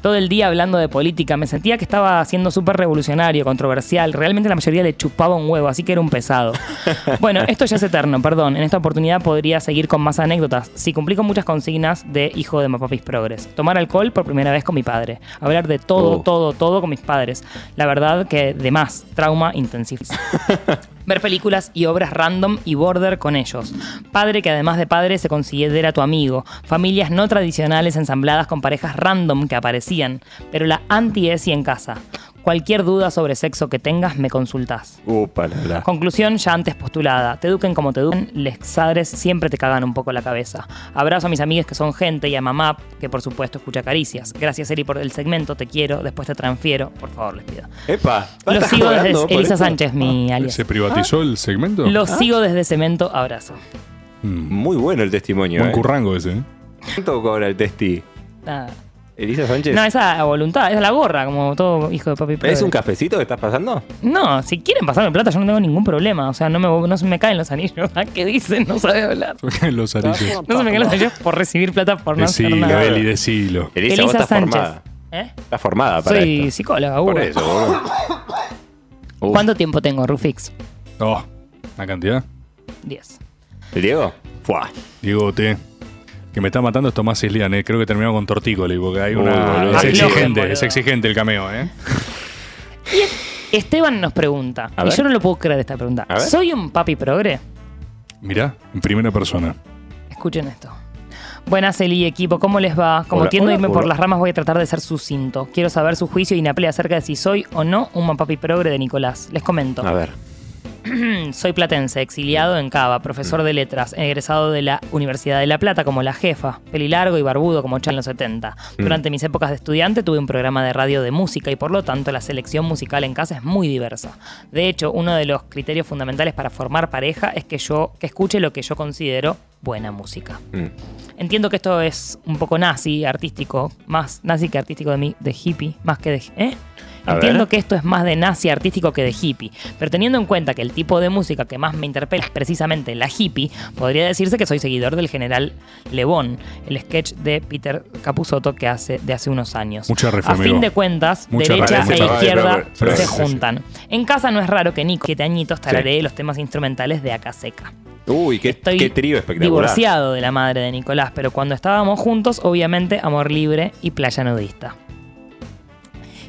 S5: Todo el día hablando de política, me sentía que estaba siendo súper revolucionario, controversial. Realmente la mayoría le chupaba un huevo, así que era un pesado. Bueno, esto ya es eterno, perdón. En esta oportunidad podría seguir con más anécdotas. Sí, cumplí con muchas consignas de hijo de Mapapis Progres. Tomar alcohol por primera vez con mi padre. Hablar de todo, todo, todo con mis padres. La verdad que de más, trauma intensivo. Ver películas y obras random y border con ellos. Padre que además de padre se considera tu amigo. Familias no tradicionales ensambladas con parejas random que aparecían. Pero la anti-ESI en casa. Cualquier duda sobre sexo que tengas me consultás.
S3: Upa, la, la.
S5: Conclusión ya antes postulada. Te eduquen como te eduquen, les padres siempre te cagan un poco la cabeza. Abrazo a mis amigas que son gente y a mamá que por supuesto escucha caricias. Gracias Eri por el segmento, te quiero, después te transfiero, por favor les pido.
S3: Epa.
S5: Lo
S3: ¿estás
S5: sigo desde Elisa
S3: esto?
S5: Sánchez, mi alias.
S4: ¿Se privatizó el segmento?
S5: Lo sigo desde Cemento, abrazo.
S4: Mm,
S3: Muy bueno el testimonio.
S4: Buen
S3: eh.
S4: currango ese, ¿eh?
S3: ¿Cuánto cobra el testi?
S5: Nada.
S3: Elisa Sánchez.
S5: No, esa a voluntad, esa es la gorra, como todo hijo de papi.
S3: ¿Es un cafecito que estás pasando?
S5: No, si quieren pasarme plata, yo no tengo ningún problema. O sea, no me, no se me caen los anillos. ¿Ah, ¿Qué dicen? No sabe hablar.
S4: Los anillos.
S5: No se me caen los anillos por recibir plata por no hacer
S4: Decilo,
S5: nada.
S4: Eli, decilo.
S3: Elisa, vos estás
S5: Sánchez.
S3: formada.
S5: ¿Eh?
S3: Estás formada para
S5: Soy
S3: esto.
S5: psicóloga,
S3: Por
S5: Hugo.
S3: eso, boludo. Uf.
S5: ¿Cuánto tiempo tengo, Rufix?
S4: Oh, ¿una cantidad?
S5: 10.
S3: ¿El Diego? Fuá.
S4: Diego T. Que me está matando es Tomás Islian, ¿eh? Creo que terminamos con Tortícoli, porque hay una. es exigente,
S5: boludo.
S4: es exigente el cameo, ¿eh?
S5: Esteban nos pregunta,
S3: A
S5: y
S3: ver.
S5: yo no lo puedo creer esta pregunta.
S3: A ver.
S5: ¿Soy un papi progre?
S4: Mirá, en primera persona.
S5: Escuchen esto. Buenas, Eli, equipo, ¿cómo les va? Como
S3: Hola,
S5: tiendo a
S3: hola,
S5: irme por
S3: hola.
S5: las ramas, voy a tratar de ser sucinto. Quiero saber su juicio y inaple acerca de si soy o no un papi progre de Nicolás. Les comento.
S3: A ver.
S5: Soy platense, exiliado en Cava, profesor de letras, egresado de la Universidad de La Plata como la jefa, pelilargo y barbudo como Chal en los 70. Durante mis épocas de estudiante tuve un programa de radio de música y por lo tanto la selección musical en casa es muy diversa. De hecho, uno de los criterios fundamentales para formar pareja es que yo que escuche lo que yo considero buena música.
S3: Mm.
S5: Entiendo que esto es un poco nazi, artístico, más nazi que artístico de, mi, de hippie, más que de... ¿eh?
S3: A
S5: Entiendo
S3: ver.
S5: que esto es más de nazi artístico que de hippie, pero teniendo en cuenta que el tipo de música que más me interpela es precisamente la hippie, podría decirse que soy seguidor del general Le Bon, el sketch de Peter Capusotto que hace de hace unos años.
S4: Mucha
S5: A fin de cuentas,
S4: Mucha
S5: derecha e izquierda se juntan. En casa no es raro que Nico, siete añitos, tararee los temas instrumentales de Acaseca.
S3: Uy, qué,
S5: Estoy
S3: qué trío espectacular.
S5: divorciado de la madre de Nicolás, pero cuando estábamos juntos, obviamente amor libre y playa nudista.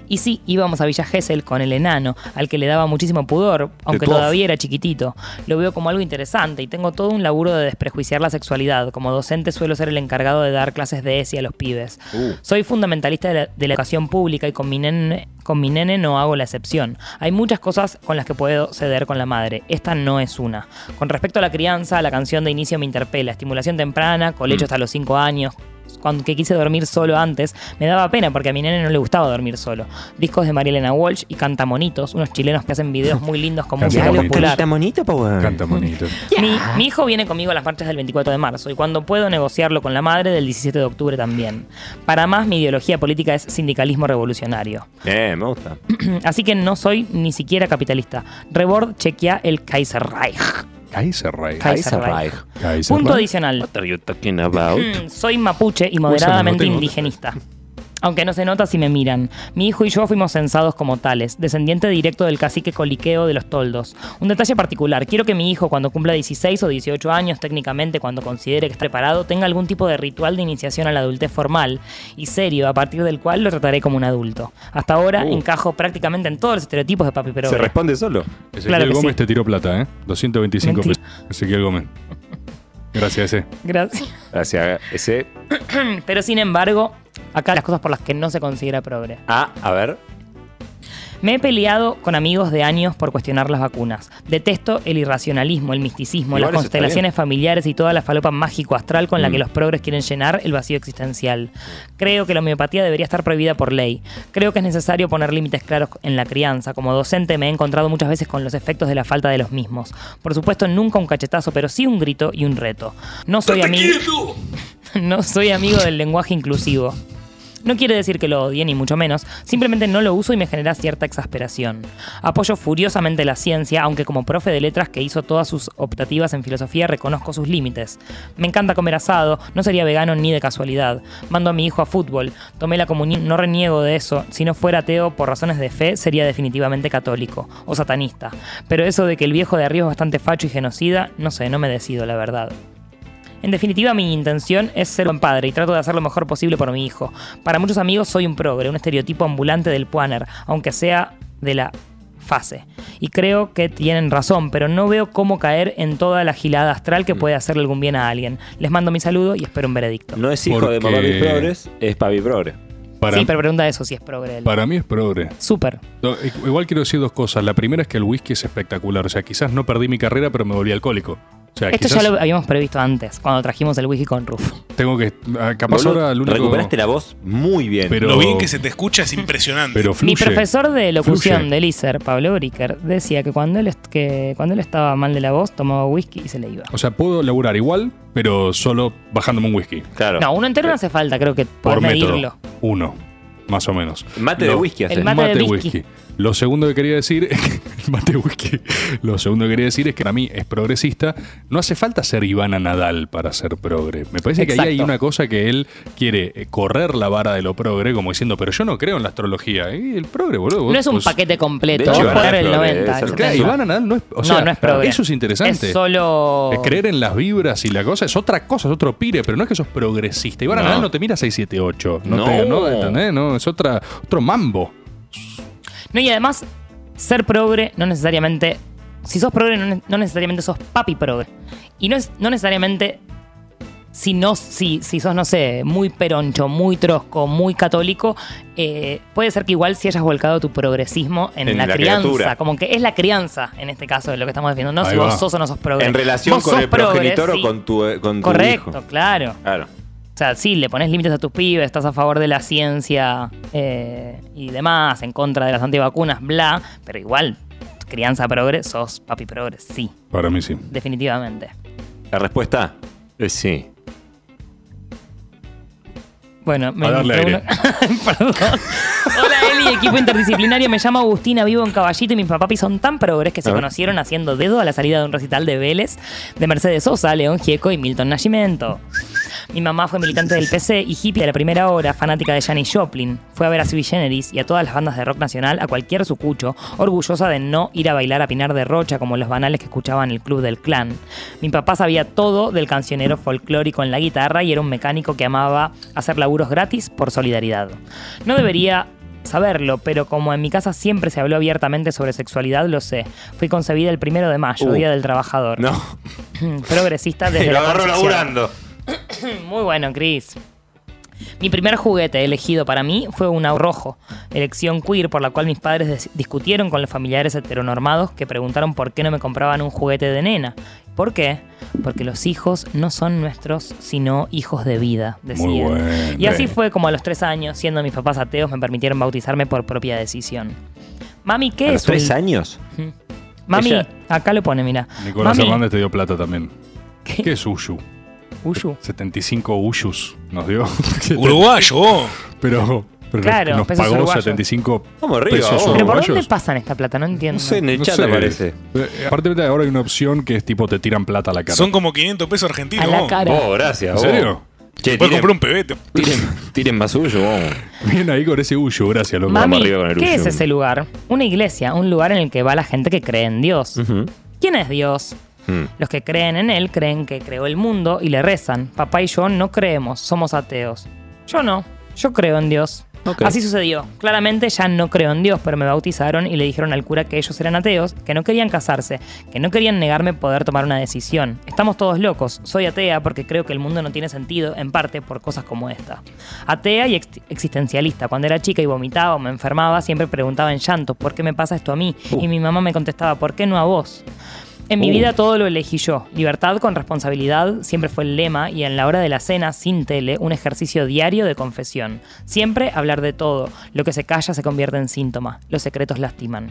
S5: Y sí, íbamos a Villa Gesell con el enano, al que le daba muchísimo pudor, aunque todavía era chiquitito. Lo veo como algo interesante y tengo todo un laburo de desprejuiciar la sexualidad. Como docente suelo ser el encargado de dar clases de ESI a los pibes.
S3: Uh.
S5: Soy fundamentalista de la, de la educación pública y con mi, nene, con mi nene no hago la excepción. Hay muchas cosas con las que puedo ceder con la madre. Esta no es una. Con respecto a la crianza, la canción de inicio me interpela. Estimulación temprana, colecho hasta los 5 años, cuando que quise dormir solo antes, me daba pena porque a mi nene no le gustaba dormir solo. Discos de Marielena Walsh y Cantamonitos, unos chilenos que hacen videos muy lindos con música popular.
S1: Está bonito, po, weón.
S4: Canta bonito.
S5: Mi, mi hijo viene conmigo a las marchas del 24 de marzo y cuando puedo negociarlo con la madre del 17 de octubre también. Para más, mi ideología política es sindicalismo revolucionario.
S3: Eh, me gusta.
S5: Así que no soy ni siquiera capitalista. Rebord chequea el Kaiserreich.
S4: Kaiserreich.
S5: Kaiserreich.
S4: Kaiserreich.
S5: Punto adicional.
S3: What are you talking about?
S5: Mm, Soy mapuche y moderadamente indigenista. Aunque no se nota si me miran. Mi hijo y yo fuimos censados como tales, descendiente directo del cacique coliqueo de los toldos. Un detalle particular, quiero que mi hijo cuando cumpla 16 o 18 años, técnicamente cuando considere que está preparado, tenga algún tipo de ritual de iniciación a la adultez formal y serio, a partir del cual lo trataré como un adulto. Hasta ahora
S3: Uh.
S5: encajo prácticamente en todos los estereotipos de papi pero
S3: Se responde solo.
S4: Ezequiel
S5: Claro
S4: Gómez
S5: sí.
S4: te tiró plata, ¿eh? 225
S5: Mentira.
S4: pesos. Ezequiel Gómez. Gracias, ese.
S5: Gracias.
S3: Gracias. Ese.
S5: Pero sin embargo, acá las cosas por las que no se considera progre.
S3: Ah, a ver.
S5: Me he peleado con amigos de años por cuestionar las vacunas. Detesto el irracionalismo, el misticismo,
S3: Igual
S5: las constelaciones familiares y toda la falopa mágico-astral con la
S3: Mm.
S5: que los progres quieren llenar el vacío existencial. Creo que la homeopatía debería estar prohibida por ley. Creo que es necesario poner límites claros en la crianza. Como docente me he encontrado muchas veces con los efectos de la falta de los mismos. Por supuesto, nunca un cachetazo, pero sí un grito y un reto. No soy amigo. no soy amigo del lenguaje inclusivo. No quiere decir que lo odie, ni mucho menos, simplemente no lo uso y me genera cierta exasperación. Apoyo furiosamente la ciencia, aunque como profe de letras que hizo todas sus optativas en filosofía reconozco sus límites. Me encanta comer asado, no sería vegano ni de casualidad. Mando a mi hijo a fútbol, tomé la comunión, no reniego de eso. Si no fuera ateo por razones de fe, sería definitivamente católico o satanista. Pero eso de que el viejo de arriba es bastante facho y genocida, no sé, no me decido, la verdad. En definitiva, mi intención es ser buen padre y trato de hacer lo mejor posible por mi hijo. Para muchos amigos soy un progre, un estereotipo ambulante del puaner, aunque sea de la fase. Y creo que tienen razón, pero no veo cómo caer en toda la gilada astral que puede hacerle algún bien a alguien. Les mando mi saludo y espero un veredicto.
S3: No es hijo de Papi Progres, es Papi Progres.
S4: Para,
S5: sí, pero pregunta eso si es progre. él.
S4: para mí es progre.
S5: Súper.
S4: No, Igual quiero decir dos cosas. La primera es que el whisky es espectacular. O sea, quizás no perdí mi carrera, pero me volví alcohólico. O sea,
S5: Esto
S4: quizás
S5: ya lo habíamos previsto antes, cuando trajimos el whisky con Rufo.
S4: tengo que. ah, Capaz ahora el único.
S3: Recuperaste la voz muy bien.
S4: Pero-
S2: Lo bien que se te escucha es impresionante.
S4: Pero fluye.
S5: Mi profesor de locución
S4: Fluye.
S5: del ISER, Pablo Bricker, decía que cuando, él est- que cuando él estaba mal de la voz, tomaba whisky y se le iba.
S4: O sea, puedo laburar igual, pero solo bajándome un whisky.
S3: claro.
S5: No, uno entero no hace falta, creo que
S4: Por método.
S5: medirlo.
S4: Uno, más o menos.
S3: Mate de whisky hace.
S5: El mate de whisky.
S4: Lo segundo que quería decir, mate whisky. Lo segundo que quería decir es que para mí es progresista. No hace falta ser Ivana Nadal para ser progre. Me parece que ahí hay una cosa que él quiere eh, correr la vara de lo progre, como diciendo, pero yo no creo en la astrología. Y el progre, boludo. vos-
S5: No es un
S4: pues-
S5: paquete completo,
S3: hecho, Ivana
S5: el
S3: es progre,
S5: 90.
S3: es
S4: Claro,
S5: 70.
S4: Ivana Nadal no es. O
S5: No,
S4: sea,
S5: no es progre.
S4: Eso es interesante.
S5: Es solo.
S4: Es creer en las vibras y la cosa es otra cosa, es otro pire, pero no es que sos progresista. Ivana
S3: No.
S4: Nadal no te mira 678. No,
S3: No.
S4: te, no, ¿entendés? No, es otra, otro mambo.
S5: No, y además, ser progre no necesariamente. Si sos progre, no, ne- no necesariamente sos papi progre. Y no es no necesariamente. Si, no, si, si sos, no sé, muy peroncho, muy trosco, muy católico, eh, puede ser que igual si hayas volcado tu progresismo en,
S3: En
S5: la,
S3: la
S5: crianza.
S3: criatura.
S5: Como que es la crianza, en este caso, de lo que estamos definiendo. No
S4: Ahí
S5: si vos sos o no sos progre.
S3: En relación
S5: Vos
S3: con el
S5: progre,
S3: progenitor
S5: sí.
S3: o con tu, eh, con tu
S5: Correcto,
S3: hijo.
S5: claro.
S3: Claro.
S5: O sea, sí, le pones límites a tus pibes, estás a favor de la ciencia eh, y demás, en contra de las antivacunas, bla, pero igual, crianza progre, sos papi progre, sí,
S4: Para mí sí.
S5: definitivamente.
S3: La respuesta es sí.
S5: Bueno, me
S4: A darle aire.
S5: una- Perdón. Hola Eli, equipo interdisciplinario. Me llamo Agustina, vivo en Caballito y mis papapis son tan progres que se conocieron haciendo dedo a la salida de un recital de Vélez de Mercedes Sosa, León Gieco y Milton Nascimento. Mi mamá fue militante del PC y hippie de la primera hora, fanática de Janis Joplin. Fue a ver a Sui Generis y a todas las bandas de rock nacional, a cualquier sucucho, orgullosa de no ir a bailar a Pinar de Rocha como los banales que escuchaban en el club del clan. Mi papá sabía todo del cancionero folclórico en la guitarra y era un mecánico que amaba hacer laburos gratis por solidaridad. No debería saberlo, pero como en mi casa siempre se habló abiertamente sobre sexualidad, lo sé. Fui concebida el primero de mayo,
S3: Uh.
S5: Día del Trabajador.
S3: No.
S5: Progresista desde
S3: lo
S5: la
S3: agarró laburando.
S5: Muy bueno, Chris. Mi primer juguete elegido para mí fue un rojo, elección queer por la cual mis padres dis- discutieron con los familiares heteronormados que preguntaron por qué no me compraban un juguete de nena. ¿Por qué? Porque los hijos no son nuestros, sino hijos de vida, decían.
S4: Muy bueno.
S5: Y así fue como a los tres años, siendo mis papás ateos, me permitieron bautizarme por propia decisión. Mami, ¿qué
S3: ¿A
S5: es
S3: los tres
S5: un-
S3: años?
S5: Mami,
S3: Ella-
S5: acá lo pone, mira.
S4: Nicolás
S5: Mami,
S4: Hernández te dio plata también.
S5: ¿Qué?
S4: ¿Qué es Ushu?
S5: Uyu.
S4: 75 Ushus nos dio.
S2: Uruguayo, vos.
S4: Pero, pero
S5: Claro,
S4: nos, nos
S5: pesos
S4: pagó
S5: uruguayos.
S4: 75
S3: Vamos arriba,
S4: pesos
S3: vamos.
S5: ¿Pero por
S4: uruguayos.
S5: dónde pasan esta plata? No entiendo.
S3: No sé, en el
S4: No
S3: chat
S4: sé.
S3: aparece.
S4: Eh, Aparte ahora hay una opción que es tipo te tiran plata a la cara.
S2: Son como 500 pesos argentinos.
S5: A la
S2: vos.
S5: cara.
S3: Vos, gracias.
S4: ¿En
S3: vos.
S4: serio?
S3: Che,
S2: Puedes
S3: tiren,
S2: comprar un pebete.
S3: tiren, tiren más suyo, vamos.
S4: Bien ahí con ese Ushu, gracias, loco.
S5: Mami,
S3: arriba con el
S5: ¿qué
S3: Uyu.
S5: es ese lugar? Una iglesia, un lugar en el que va la gente que cree en Dios.
S3: Ujú.
S5: ¿Quién es Dios?
S3: Mm.
S5: Los que creen en Él creen que creó el mundo y le rezan. Papá y yo no creemos, somos ateos. Yo no, yo creo en Dios. Así sucedió. Claramente ya no creo en Dios, pero me bautizaron y le dijeron al cura que ellos eran ateos, que no querían casarse, que no querían negarme poder tomar una decisión. Estamos todos locos. Soy atea porque creo que el mundo no tiene sentido, en parte por cosas como esta. Atea y ex- existencialista. Cuando era chica y vomitaba o me enfermaba, siempre preguntaba en llanto, ¿por qué me pasa esto a mí? Y mi mamá me contestaba, ¿por qué no a vos? En mi
S3: Uh.
S5: vida todo lo elegí yo. Libertad con responsabilidad siempre fue el lema y en la hora de la cena sin tele un ejercicio diario de confesión. Siempre hablar de todo. Lo que se calla se convierte en síntoma. Los secretos lastiman.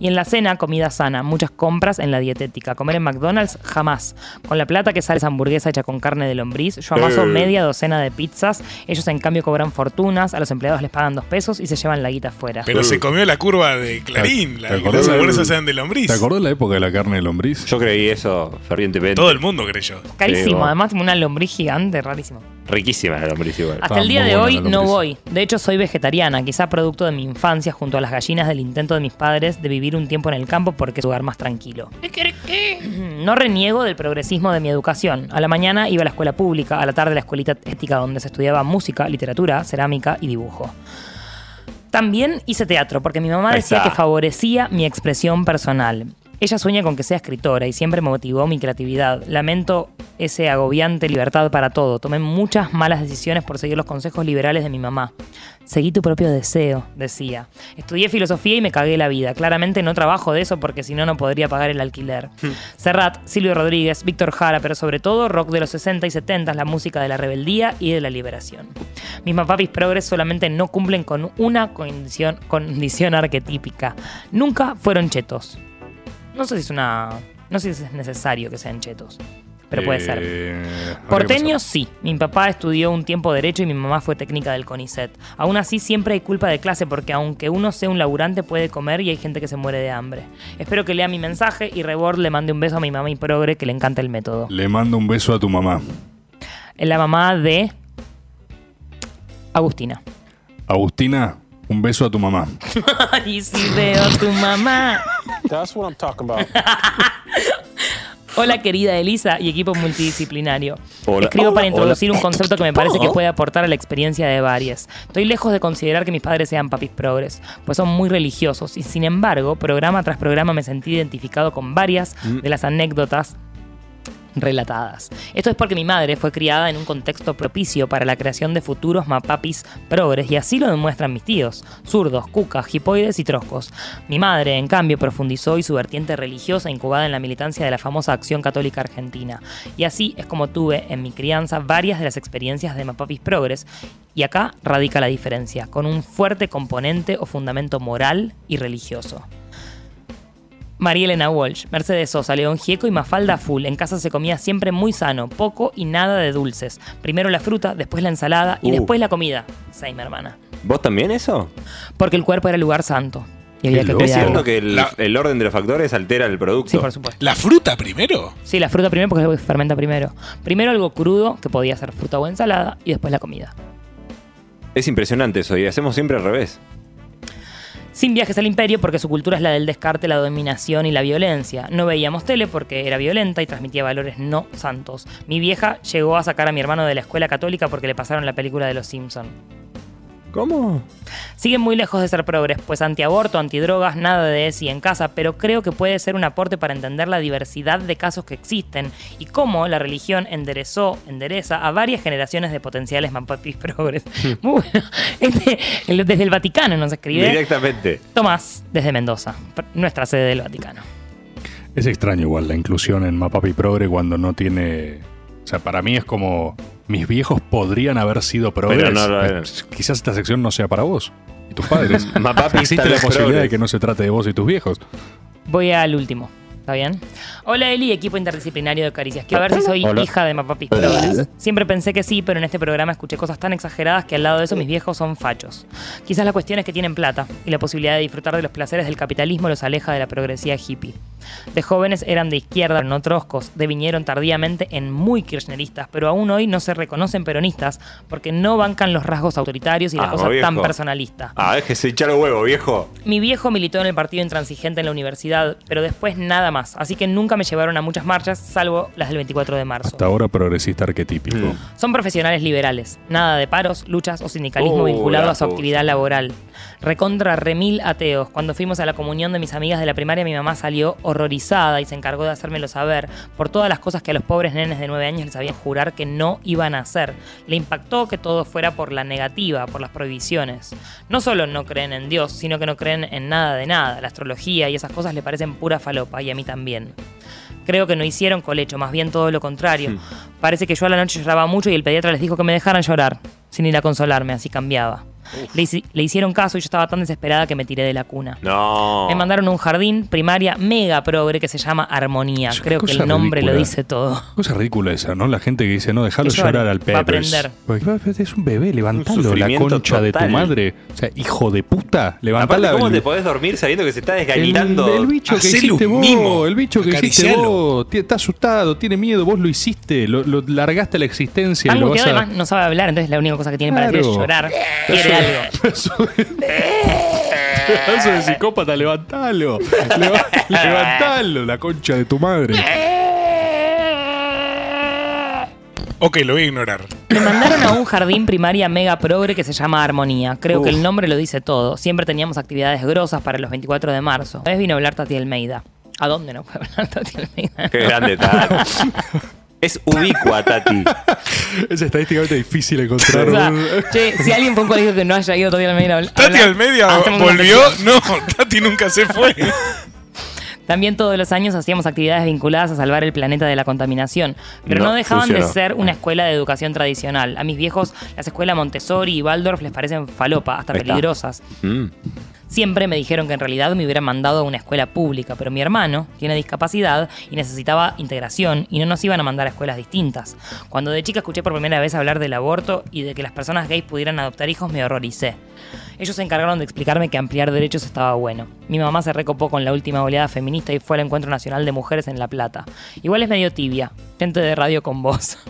S5: Y en la cena, comida sana, muchas compras en la dietética. Comer en McDonald's, jamás. Con la plata que sale esa hamburguesa hecha con carne de lombriz, yo amaso
S3: Eh.
S5: media docena de pizzas. Ellos en cambio cobran fortunas, a los empleados les pagan dos pesos y se llevan la guita afuera.
S2: Pero se comió la curva de Clarín.
S4: ¿Te
S2: La,
S4: acordás
S2: las
S4: de-
S2: hamburguesas eran de lombriz.
S4: ¿Te acordás la época de la carne de lombriz?
S3: Yo creí eso fervientemente.
S2: Todo el mundo creyó.
S5: Carísimo, además como una lombriz gigante, rarísimo.
S3: Riquísima la lombriz igual.
S5: Hasta el día de hoy no voy. De hecho, soy vegetariana, quizá producto de mi infancia junto a las gallinas del intento de mis padres de vivir un tiempo en el campo porque es un lugar más tranquilo. No reniego del progresismo de mi educación. A la mañana iba a la escuela pública, a la tarde a la escuelita ética donde se estudiaba música, literatura, cerámica y dibujo. También hice teatro porque mi mamá
S3: Ahí
S5: decía
S3: está.
S5: que favorecía mi expresión personal. Ella sueña con que sea escritora y siempre me motivó mi creatividad. Lamento ese agobiante libertad para todo. Tomé muchas malas decisiones por seguir los consejos liberales de mi mamá. Seguí tu propio deseo, decía. Estudié filosofía y me cagué la vida. Claramente no trabajo de eso porque si no, no podría pagar el alquiler. Serrat, Silvio Rodríguez, Víctor Jara, pero sobre todo rock de los 60 y 70, la música de la rebeldía y de la liberación. Mis papis progres solamente no cumplen con una condición, condición arquetípica. Nunca fueron chetos. No sé si es una. No sé si es necesario que sean chetos. Pero puede ser.
S4: Eh,
S5: Porteños sí. Mi papá estudió un tiempo derecho y mi mamá fue técnica del CONICET. Aún así siempre hay culpa de clase porque aunque uno sea un laburante puede comer y hay gente que se muere de hambre. Espero que lea mi mensaje y Rebord le mande un beso a mi mamá y progre que le encanta el método.
S4: Le mando un beso a tu mamá.
S5: La mamá de Agustina.
S4: Agustina, un beso a tu mamá.
S5: y si veo a tu mamá.
S6: That's what I'm talking about.
S5: Hola querida Elisa y equipo multidisciplinario.
S3: Hola.
S5: Escribo para
S3: Hola.
S5: introducir un concepto que me parece que puede aportar a la experiencia de varias. Estoy lejos de considerar que mis padres sean papis progres, pues son muy religiosos y sin embargo, programa tras programa me sentí identificado con varias de las anécdotas relatadas. Esto es porque mi madre fue criada en un contexto propicio para la creación de futuros mapapis progres y así lo demuestran mis tíos, zurdos, cucas, hipoides y troscos. Mi madre, en cambio, profundizó y su vertiente religiosa incubada en la militancia de la famosa Acción Católica Argentina. Y así es como tuve en mi crianza varias de las experiencias de mapapis progres y acá radica la diferencia, con un fuerte componente o fundamento moral y religioso. María Elena Walsh, Mercedes Sosa, León Gieco y Mafalda Full. En casa se comía siempre muy sano, poco y nada de dulces. Primero la fruta, después la ensalada y
S3: Uh.
S5: después la comida. Same, hermana.
S3: ¿Vos también eso?
S5: Porque el cuerpo era el lugar santo. Y había
S4: Qué
S5: que
S4: loco.
S3: ¿Es cierto que el,
S2: La-
S3: el orden de los factores altera el producto?
S5: Sí, por supuesto.
S2: ¿La fruta primero?
S5: Sí, la fruta primero porque es algo que fermenta primero. Primero algo crudo, que podía ser fruta o ensalada, y después la comida.
S3: Es impresionante eso y hacemos siempre al revés.
S5: Sin viajes al imperio porque su cultura es la del descarte, la dominación y la violencia. No veíamos tele porque era violenta y transmitía valores no santos. Mi vieja llegó a sacar a mi hermano de la escuela católica porque le pasaron la película de los Simpson.
S3: ¿Cómo?
S5: Siguen muy lejos de ser progres, pues antiaborto, antidrogas, nada de ESI en casa, pero creo que puede ser un aporte para entender la diversidad de casos que existen y cómo la religión enderezó, endereza a varias generaciones de potenciales mapapis progres. Muy bueno. Este, el- desde el Vaticano nos escribe
S3: Directamente.
S5: Tomás, desde Mendoza, nuestra sede del Vaticano.
S4: Es extraño igual la inclusión en Mapapi Progre cuando no tiene. O sea, para mí es como. Mis viejos podrían haber sido progres.
S3: Pero no lo
S4: Eh. Quizás esta sección no sea para vos y tus padres. Existe la posibilidad de que no se trate de vos y tus viejos.
S5: Voy al último. ¿Está bien? Hola Eli, equipo interdisciplinario de Caricias. Quiero ver si soy
S4: Hola.
S5: hija de Mapapis Progres. Siempre pensé que sí, pero en este programa escuché cosas tan exageradas que al lado de eso mis viejos son fachos. Quizás la cuestión es que tienen plata y la posibilidad de disfrutar de los placeres del capitalismo los aleja de la progresía hippie. De jóvenes eran de izquierda, no troscos, devinieron tardíamente en muy kirchneristas, pero aún hoy no se reconocen peronistas porque no bancan los rasgos autoritarios y la
S3: Vamos,
S5: cosa tan
S3: viejo.
S5: personalista.
S3: Ah, déjese echar los huevos, viejo.
S5: Mi viejo militó en el partido intransigente en la universidad, pero después nada más. Así que nunca me llevaron a muchas marchas, salvo las del 24 de marzo.
S4: Hasta ahora progresista arquetípico.
S3: Mm.
S5: Son profesionales liberales. Nada de paros, luchas o sindicalismo
S3: Uh,
S5: vinculado
S3: la
S5: a su actividad laboral. Recontra remil ateos. Cuando fuimos a la comunión de mis amigas de la primaria, mi mamá salió horrorizada y se encargó de hacérmelo saber por todas las cosas que a los pobres nenes de 9 años les habían jurar que no iban a hacer. Le impactó que todo fuera por la negativa, por las prohibiciones. No solo no creen en Dios, sino que no creen en nada de nada. La astrología y esas cosas le parecen pura falopa y a mí también. Creo que no hicieron colecho, más bien todo lo contrario. Parece que yo a la noche lloraba mucho y el pediatra les dijo que me dejaran llorar, sin ir a consolarme, así cambiaba. Le, hici- le hicieron caso y yo estaba tan desesperada que me tiré de la cuna.
S3: No.
S5: Me mandaron a un jardín primaria mega progre que se llama Armonía. Creo que el nombre lo dice todo.
S4: Cosa ridícula esa, ¿no? La gente que dice, no, déjalo
S5: llore,
S4: llorar al
S5: va a aprender.
S4: Porque, Es un bebé, levantalo, la concha de tu madre. O sea, hijo de puta,
S3: Aparte,
S4: levantala.
S3: ¿cómo
S4: el-
S3: te podés dormir sabiendo que se está
S4: el,
S3: desgallinando?
S4: el bicho que hiciste vos,
S2: mimo.
S4: el bicho que hiciste vos, está asustado, tiene miedo, vos lo hiciste, lo, lo largaste a la existencia y
S5: Tan
S4: lo vas
S5: angustiado,
S4: a...
S5: además no sabe hablar, entonces la única cosa que tiene para hacer es llorar. Quiere algo.
S4: Eso de psicópata, levantalo. Leva- levantalo, la concha de tu madre.
S2: Ok, lo voy a ignorar.
S5: Me mandaron a un jardín primaria mega progre que se llama Armonía. Creo que el nombre lo dice todo. Siempre teníamos actividades grosas para los 24 de marzo. Una vez vino a hablar Tati Almeida. ¿A dónde no puede hablar Tati Almeida?
S3: Qué grande, Tati. Es ubicua, Tati.
S4: Es estadísticamente difícil encontrar
S5: O sea,
S4: un...
S5: che, si alguien fue a un colegio que no haya ido Tati Almeida a hablar-
S2: Tati
S5: hacemos una
S2: volvió. No, Tati nunca se fue.
S5: También todos los años hacíamos actividades vinculadas a salvar el planeta de la contaminación, pero no,
S3: No,
S5: dejaban de ser una escuela de educación tradicional. A mis viejos las escuelas Montessori y Waldorf les parecen falopa, hasta
S3: Ahí está.
S5: peligrosas.
S3: Mm.
S5: Siempre me dijeron que en realidad me hubieran mandado a una escuela pública, pero mi hermano tiene discapacidad y necesitaba integración y no nos iban a mandar a escuelas distintas. Cuando de chica escuché por primera vez hablar del aborto y de que las personas gays pudieran adoptar hijos, me horroricé. Ellos se encargaron de explicarme que ampliar derechos estaba bueno. Mi mamá se recopó con la última oleada feminista y fue al Encuentro Nacional de Mujeres en La Plata. Igual es medio tibia. Gente de radio con voz.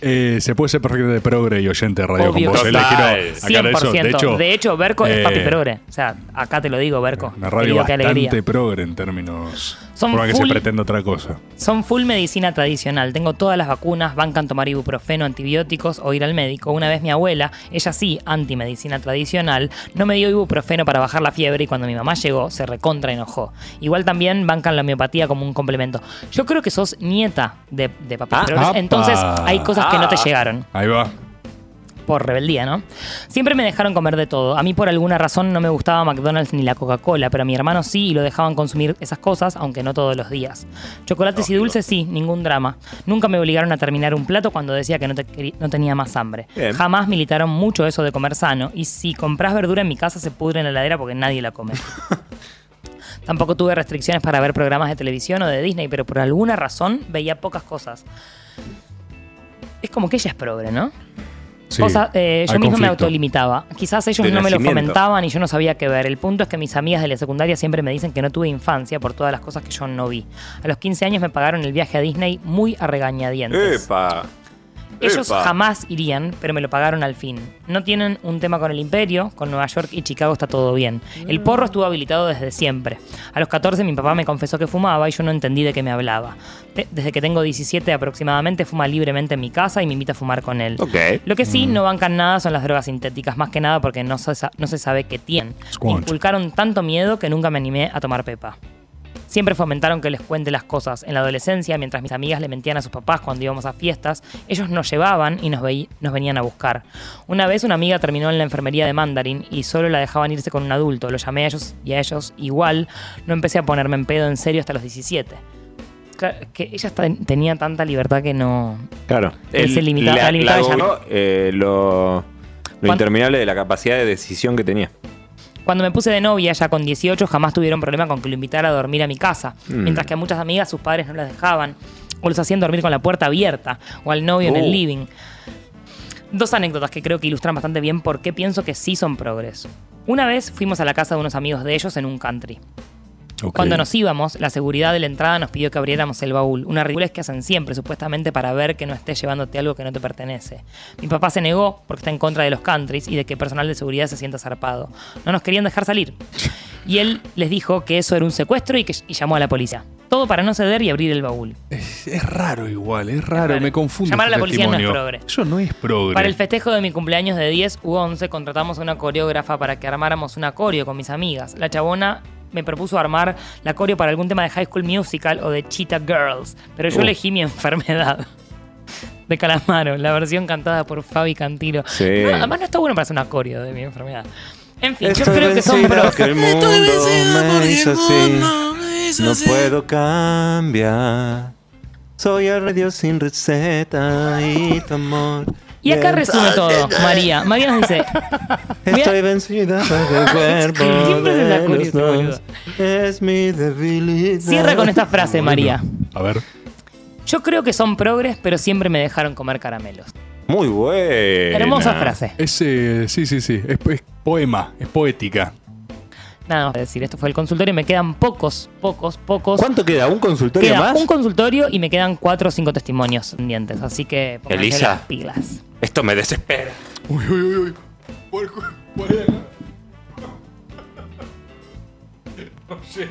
S4: Eh, se puede ser perfectamente progre y oyente de radio
S5: Obvio
S4: con vos. Eh, le quiero aclarar
S5: 100%.
S4: eso. De hecho,
S5: Berco es
S4: eh,
S5: papi progre. O sea, acá te lo digo, Berco.
S4: una radio bastante progre en términos...
S5: Son
S4: que
S5: full-
S4: se pretende otra cosa.
S5: Son full medicina tradicional. Tengo todas las vacunas, bancan tomar ibuprofeno, antibióticos o ir al médico. Una vez mi abuela, ella sí, antimedicina tradicional, no me dio ibuprofeno para bajar la fiebre y cuando mi mamá llegó se recontra enojó. Igual también bancan la homeopatía como un complemento. Yo creo que sos nieta de, de papi
S3: Ah,
S5: entonces hay cosas que no te
S3: Ah.
S5: llegaron.
S4: Ahí va.
S5: Por rebeldía, ¿no? Siempre me dejaron comer de todo. A mí por alguna razón no me gustaba McDonald's ni la Coca-Cola, pero a mi hermano sí y lo dejaban consumir esas cosas, aunque no todos los días. Chocolates y dulces sí, ningún drama. Nunca me obligaron a terminar un plato cuando decía que no, te querí- no tenía más hambre.
S3: Bien.
S5: Jamás militaron mucho eso de comer sano y si compras verdura en mi casa se pudre en la heladera porque nadie la come. Tampoco tuve restricciones para ver programas de televisión o de Disney, pero por alguna razón veía pocas cosas. Es como que ella es progre, ¿no?
S4: Sí,
S5: Cosa, eh, yo mismo me autolimitaba. Quizás ellos
S3: De
S5: no me lo fomentaban y yo no sabía qué ver. El punto es que mis amigas de la secundaria siempre me dicen que no tuve infancia por todas las cosas que yo no vi. A los 15 años me pagaron el viaje a Disney muy a regañadientes.
S3: Epa.
S5: Ellos
S3: Epa.
S5: jamás irían, pero me lo pagaron al fin. No tienen un tema con el imperio, con Nueva York y Chicago está todo bien. El porro estuvo habilitado desde siempre. A los 14 mi papá me confesó que fumaba y yo no entendí de qué me hablaba. Desde que tengo 17 aproximadamente fuma libremente en mi casa y me invita a fumar con él. Lo que sí no bancan nada son las drogas sintéticas, más que nada porque no se, sa- no se sabe qué tienen. Me inculcaron tanto miedo que nunca me animé a tomar pepa. Siempre fomentaron que les cuente las cosas. En la adolescencia, mientras mis amigas le mentían a sus papás cuando íbamos a fiestas, ellos nos llevaban y nos, veí- nos venían a buscar. Una vez una amiga terminó en la enfermería de Mandarin y solo la dejaban irse con un adulto. Lo llamé a ellos y a ellos igual. No empecé a ponerme en pedo en serio hasta los 17. Claro, que ella tenía tanta libertad que no...
S3: Claro.
S5: Él se limitaba-
S3: la,
S5: la limitaba
S3: la
S5: ella.
S3: gobió, eh, lo, lo interminable de la capacidad de decisión que tenía.
S5: Cuando me puse de novia, ya con 18, jamás tuvieron problema con que lo invitara a dormir a mi casa.
S3: Mm.
S5: Mientras que a muchas amigas sus padres no las dejaban. O los hacían dormir con la puerta abierta. O al novio en el living. Dos anécdotas que creo que ilustran bastante bien por qué pienso que sí son progres. Una vez fuimos a la casa de unos amigos de ellos en un country. Cuando nos íbamos, la seguridad de la entrada nos pidió que abriéramos el baúl. Una ridiculez que hacen siempre, supuestamente para ver que no estés llevándote algo que no te pertenece. Mi papá se negó porque está en contra de los countries y de que el personal de seguridad se sienta zarpado. No nos querían dejar salir. Y él les dijo que eso era un secuestro y, que, y llamó a la policía. Todo para no ceder y abrir el baúl.
S4: Es, es raro igual, es raro,
S5: raro.
S4: me confunde.
S5: Llamar a la policía no es progre.
S4: Eso no es progre.
S5: Para el festejo de mi cumpleaños de 10 u 11 contratamos a una coreógrafa para que armáramos una coreo con mis amigas. La chabona me propuso armar la coreo para algún tema de High School Musical o de Cheetah Girls, pero yo
S3: Uh.
S5: elegí mi enfermedad. De Calamaro, la versión cantada por Fabi Cantilo.
S3: Sí.
S5: No, además no está bueno para hacer una coreo de mi enfermedad. En fin, yo creo que son pros.
S3: que el mundo me hizo así. No puedo cambiar. Soy el radio sin receta y tu amor.
S5: Y acá resume todo, María. María nos dice,
S3: Estoy vencida el cuerpo
S5: Siempre se la boludo.
S3: es mi debilidad.
S5: cierra con esta frase, María.
S4: A ver.
S5: Yo creo que son progres, pero siempre me dejaron comer caramelos.
S3: Muy buena.
S5: Hermosa frase.
S4: Es, eh, sí, sí, sí. Es, es poema, es poética.
S5: Nada más que decir, esto fue el consultorio. Me quedan pocos, pocos, pocos.
S3: ¿Cuánto queda? ¿Un consultorio
S5: Queda
S3: más?
S5: un consultorio y me quedan cuatro o cinco testimonios pendientes. Así que pónganse
S3: Elisa.
S5: las pilas.
S3: Esto me desespera.
S4: Uy, uy, uy, uy. ¿Cuál- cuál- cuál era? No sé.